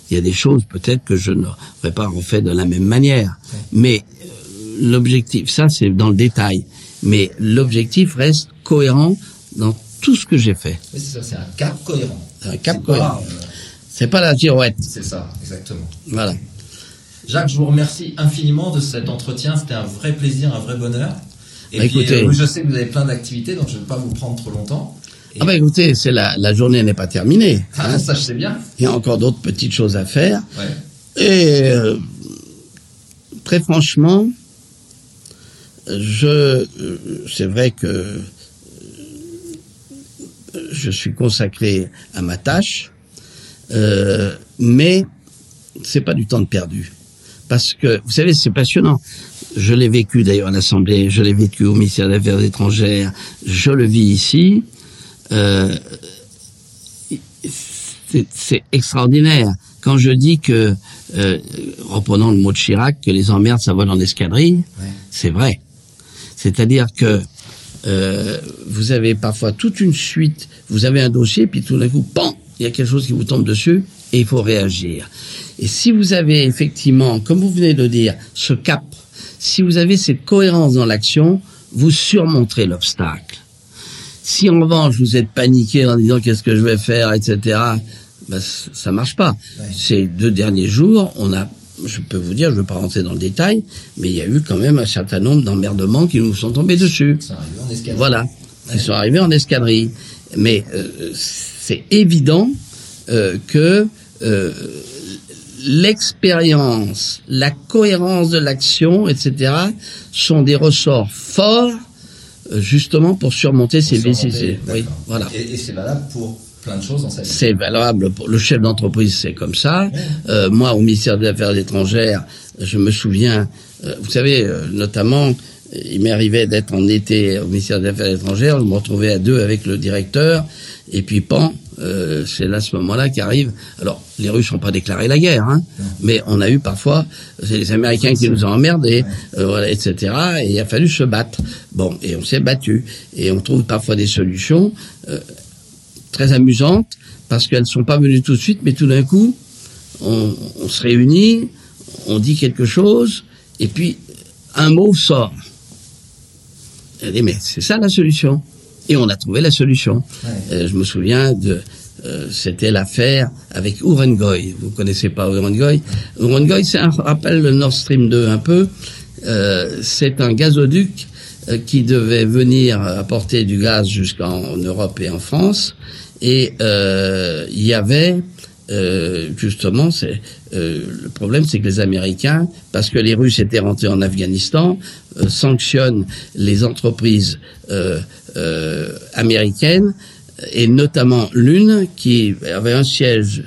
[SPEAKER 2] Il y a des choses peut-être que je n'aurais pas refait de la même manière. Mais euh, l'objectif, ça c'est dans le détail. Mais l'objectif reste cohérent dans tout ce que j'ai fait.
[SPEAKER 3] Oui, c'est ça, c'est un cap cohérent.
[SPEAKER 2] Un cap
[SPEAKER 3] C'est
[SPEAKER 2] cohérent.
[SPEAKER 3] pas, euh,
[SPEAKER 2] C'est pas la girouette.
[SPEAKER 3] C'est ça, exactement.
[SPEAKER 2] Voilà.
[SPEAKER 3] Jacques, je vous remercie infiniment de cet entretien. C'était un vrai plaisir, un vrai bonheur. Et
[SPEAKER 2] Bah,
[SPEAKER 3] puis,
[SPEAKER 2] écoutez-
[SPEAKER 3] euh, je sais que vous avez plein d'activités, donc je ne vais pas vous prendre trop longtemps. Et-
[SPEAKER 2] Ah bah écoutez, c'est la, la journée n'est pas terminée.
[SPEAKER 3] Ah, ça, je sais bien.
[SPEAKER 2] Il y a encore d'autres petites choses à faire.
[SPEAKER 3] Ouais.
[SPEAKER 2] Et euh, très franchement, je, c'est vrai que je suis consacré à ma tâche, euh, mais c'est pas du temps de perdu. Parce que, vous savez, c'est passionnant. Je l'ai vécu d'ailleurs à l'Assemblée, je l'ai vécu au ministère des Affaires étrangères, je le vis ici. Euh, c'est- extraordinaire. Quand je dis que, euh, reprenons le mot de Chirac, que les emmerdes, ça vole en escadrille,
[SPEAKER 3] Ouais.
[SPEAKER 2] c'est vrai. C'est-à-dire que euh, vous avez parfois toute une suite, vous avez un dossier, puis tout d'un coup, pan, il y a quelque chose qui vous tombe dessus, et il faut réagir. Et si vous avez effectivement, comme vous venez de dire, ce cap, si vous avez cette cohérence dans l'action, vous surmonterez l'obstacle. Si en revanche vous êtes paniqué en disant qu'est-ce que je vais faire, etc., ben, ça marche pas.
[SPEAKER 3] Ouais.
[SPEAKER 2] Ces deux derniers jours, on a, je peux vous dire, je ne vais pas rentrer dans le détail, mais il y a eu quand même un certain nombre d'emmerdements qui nous sont tombés dessus.
[SPEAKER 3] Ça arrive en escadrille.
[SPEAKER 2] Voilà, qui sont arrivés en escadrille. Mais euh, c'est évident euh, que euh, l'expérience, la cohérence de l'action, etc., sont des ressorts forts euh, justement pour surmonter ces
[SPEAKER 3] surmonter,
[SPEAKER 2] vicissitudes. Oui, voilà.
[SPEAKER 3] Et, et c'est valable pour plein de choses dans sa vie.
[SPEAKER 2] C'est valable pour le chef d'entreprise, c'est comme ça. Euh, moi, au ministère des Affaires étrangères, je me souviens, euh, vous savez, euh, notamment, il m'est arrivé d'être en été au ministère des Affaires étrangères, je me retrouvais à deux avec le directeur, et puis pan, euh, c'est là ce moment-là qu'arrive. Alors, les Russes n'ont pas déclaré la guerre, hein, mais on a eu parfois, c'est les Américains qui nous ont emmerdés, euh, voilà, etc. Et il a fallu se battre. Bon, et on s'est battu, et on trouve parfois des solutions. euh, très amusantes parce qu'elles sont pas venues tout de suite, mais tout d'un coup, on, on se réunit, on dit quelque chose, et puis un mot sort. Elle dit mais c'est ça la solution. Et on a trouvé la solution.
[SPEAKER 3] Ouais.
[SPEAKER 2] Euh, je me souviens de euh, c'était l'affaire avec Urengoy. Vous connaissez pas Urengoy Urengoy, c'est un rappelle le Nord Stream 2 un peu. Euh, c'est un gazoduc qui devait venir apporter du gaz jusqu'en Europe et en France. Et euh, il y avait euh, justement, c'est euh, le problème, c'est que les Américains, parce que les Russes étaient rentrés en Afghanistan, euh, sanctionnent les entreprises euh, euh, américaines et notamment l'une qui avait un siège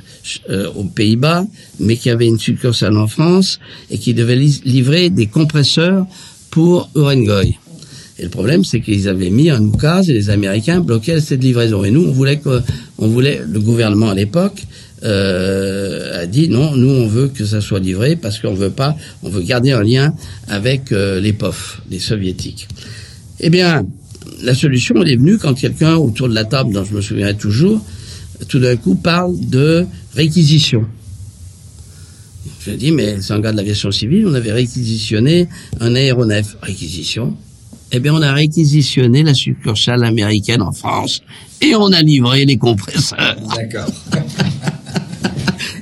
[SPEAKER 2] euh, aux Pays-Bas, mais qui avait une succursale en France et qui devait li- livrer des compresseurs pour Urengoy. Et le problème, c'est qu'ils avaient mis un oukase et les Américains bloquaient cette livraison. Et nous, on voulait que, on voulait, le gouvernement à l'époque euh, a dit non, nous on veut que ça soit livré parce qu'on veut pas, on veut garder un lien avec euh, les POF, les soviétiques. Eh bien, la solution elle est venue quand quelqu'un autour de la table, dont je me souviens toujours, tout d'un coup parle de réquisition. Je dis, mais c'est un gars de l'aviation civile, on avait réquisitionné un aéronef. Réquisition Eh bien, on a réquisitionné la succursale américaine en France et on a livré les compresseurs.
[SPEAKER 3] D'accord.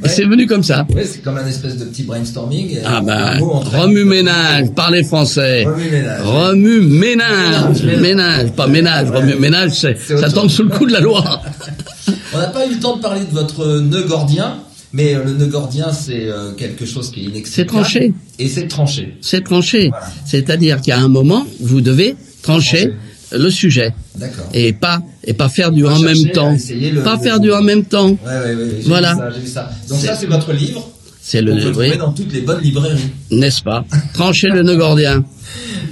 [SPEAKER 2] Et C'est venu comme ça.
[SPEAKER 3] Oui, c'est comme un espèce de petit brainstorming.
[SPEAKER 2] Ah ben,
[SPEAKER 3] entraîne-
[SPEAKER 2] remue-ménage, parlez français.
[SPEAKER 3] Remue-ménage.
[SPEAKER 2] Remue-ménage,
[SPEAKER 3] Ménage.
[SPEAKER 2] ménage, pas ménage, remue-ménage, ça tombe sous le coup de la loi.
[SPEAKER 3] On n'a pas eu le temps de parler de votre nœud gordien, mais euh, le nœud gordien, c'est euh, quelque chose qui est inextricable.
[SPEAKER 2] C'est tranché.
[SPEAKER 3] Et c'est tranché.
[SPEAKER 2] C'est tranché.
[SPEAKER 3] Voilà.
[SPEAKER 2] C'est-à-dire qu'à un moment, vous devez trancher le sujet.
[SPEAKER 3] D'accord.
[SPEAKER 2] Et pas, et pas faire du
[SPEAKER 3] Pas
[SPEAKER 2] en même temps.
[SPEAKER 3] le-
[SPEAKER 2] Pas
[SPEAKER 3] le-
[SPEAKER 2] faire du en même temps.
[SPEAKER 3] Ouais, ouais, ouais,
[SPEAKER 2] Voilà.
[SPEAKER 3] vu ça, j'ai vu ça. Donc
[SPEAKER 2] C'est-
[SPEAKER 3] ça, c'est votre livre.
[SPEAKER 2] C'est le,
[SPEAKER 3] On peut le trouver dans toutes les bonnes librairies.
[SPEAKER 2] n'est-ce pas? Trancher le nœud gordien.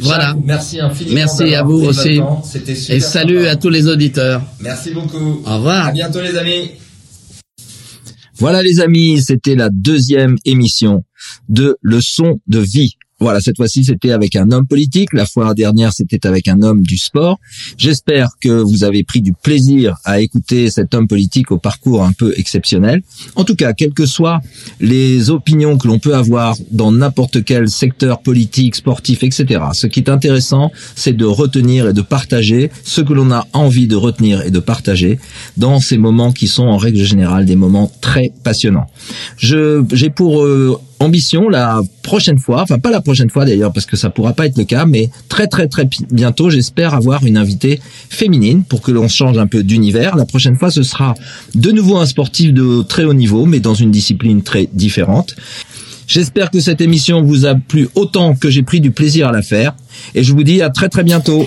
[SPEAKER 2] Voilà.
[SPEAKER 3] Merci infiniment.
[SPEAKER 2] Merci à vous aussi.
[SPEAKER 3] temps. C'était super.
[SPEAKER 2] Et salut
[SPEAKER 3] sympa.
[SPEAKER 2] à tous les auditeurs.
[SPEAKER 3] Merci beaucoup.
[SPEAKER 2] Au revoir.
[SPEAKER 3] À bientôt, les amis.
[SPEAKER 1] Voilà les amis, c'était la deuxième émission de Leçon de vie. Voilà, cette fois-ci, c'était avec un homme politique. La fois dernière, c'était avec un homme du sport. J'espère que vous avez pris du plaisir à écouter cet homme politique au parcours un peu exceptionnel. En tout cas, quelles que soient les opinions que l'on peut avoir dans n'importe quel secteur politique, sportif, etc., ce qui est intéressant, c'est de retenir et de partager ce que l'on a envie de retenir et de partager dans ces moments qui sont en règle générale des moments très passionnants. Je, j'ai pour euh, ambition la prochaine fois, enfin pas la prochaine fois d'ailleurs parce que ça pourra pas être le cas, mais très très très bientôt j'espère avoir une invitée féminine pour que l'on change un peu d'univers. La prochaine fois ce sera de nouveau un sportif de très haut niveau mais dans une discipline très différente. J'espère que cette émission vous a plu autant que j'ai pris du plaisir à la faire et je vous dis à très très bientôt.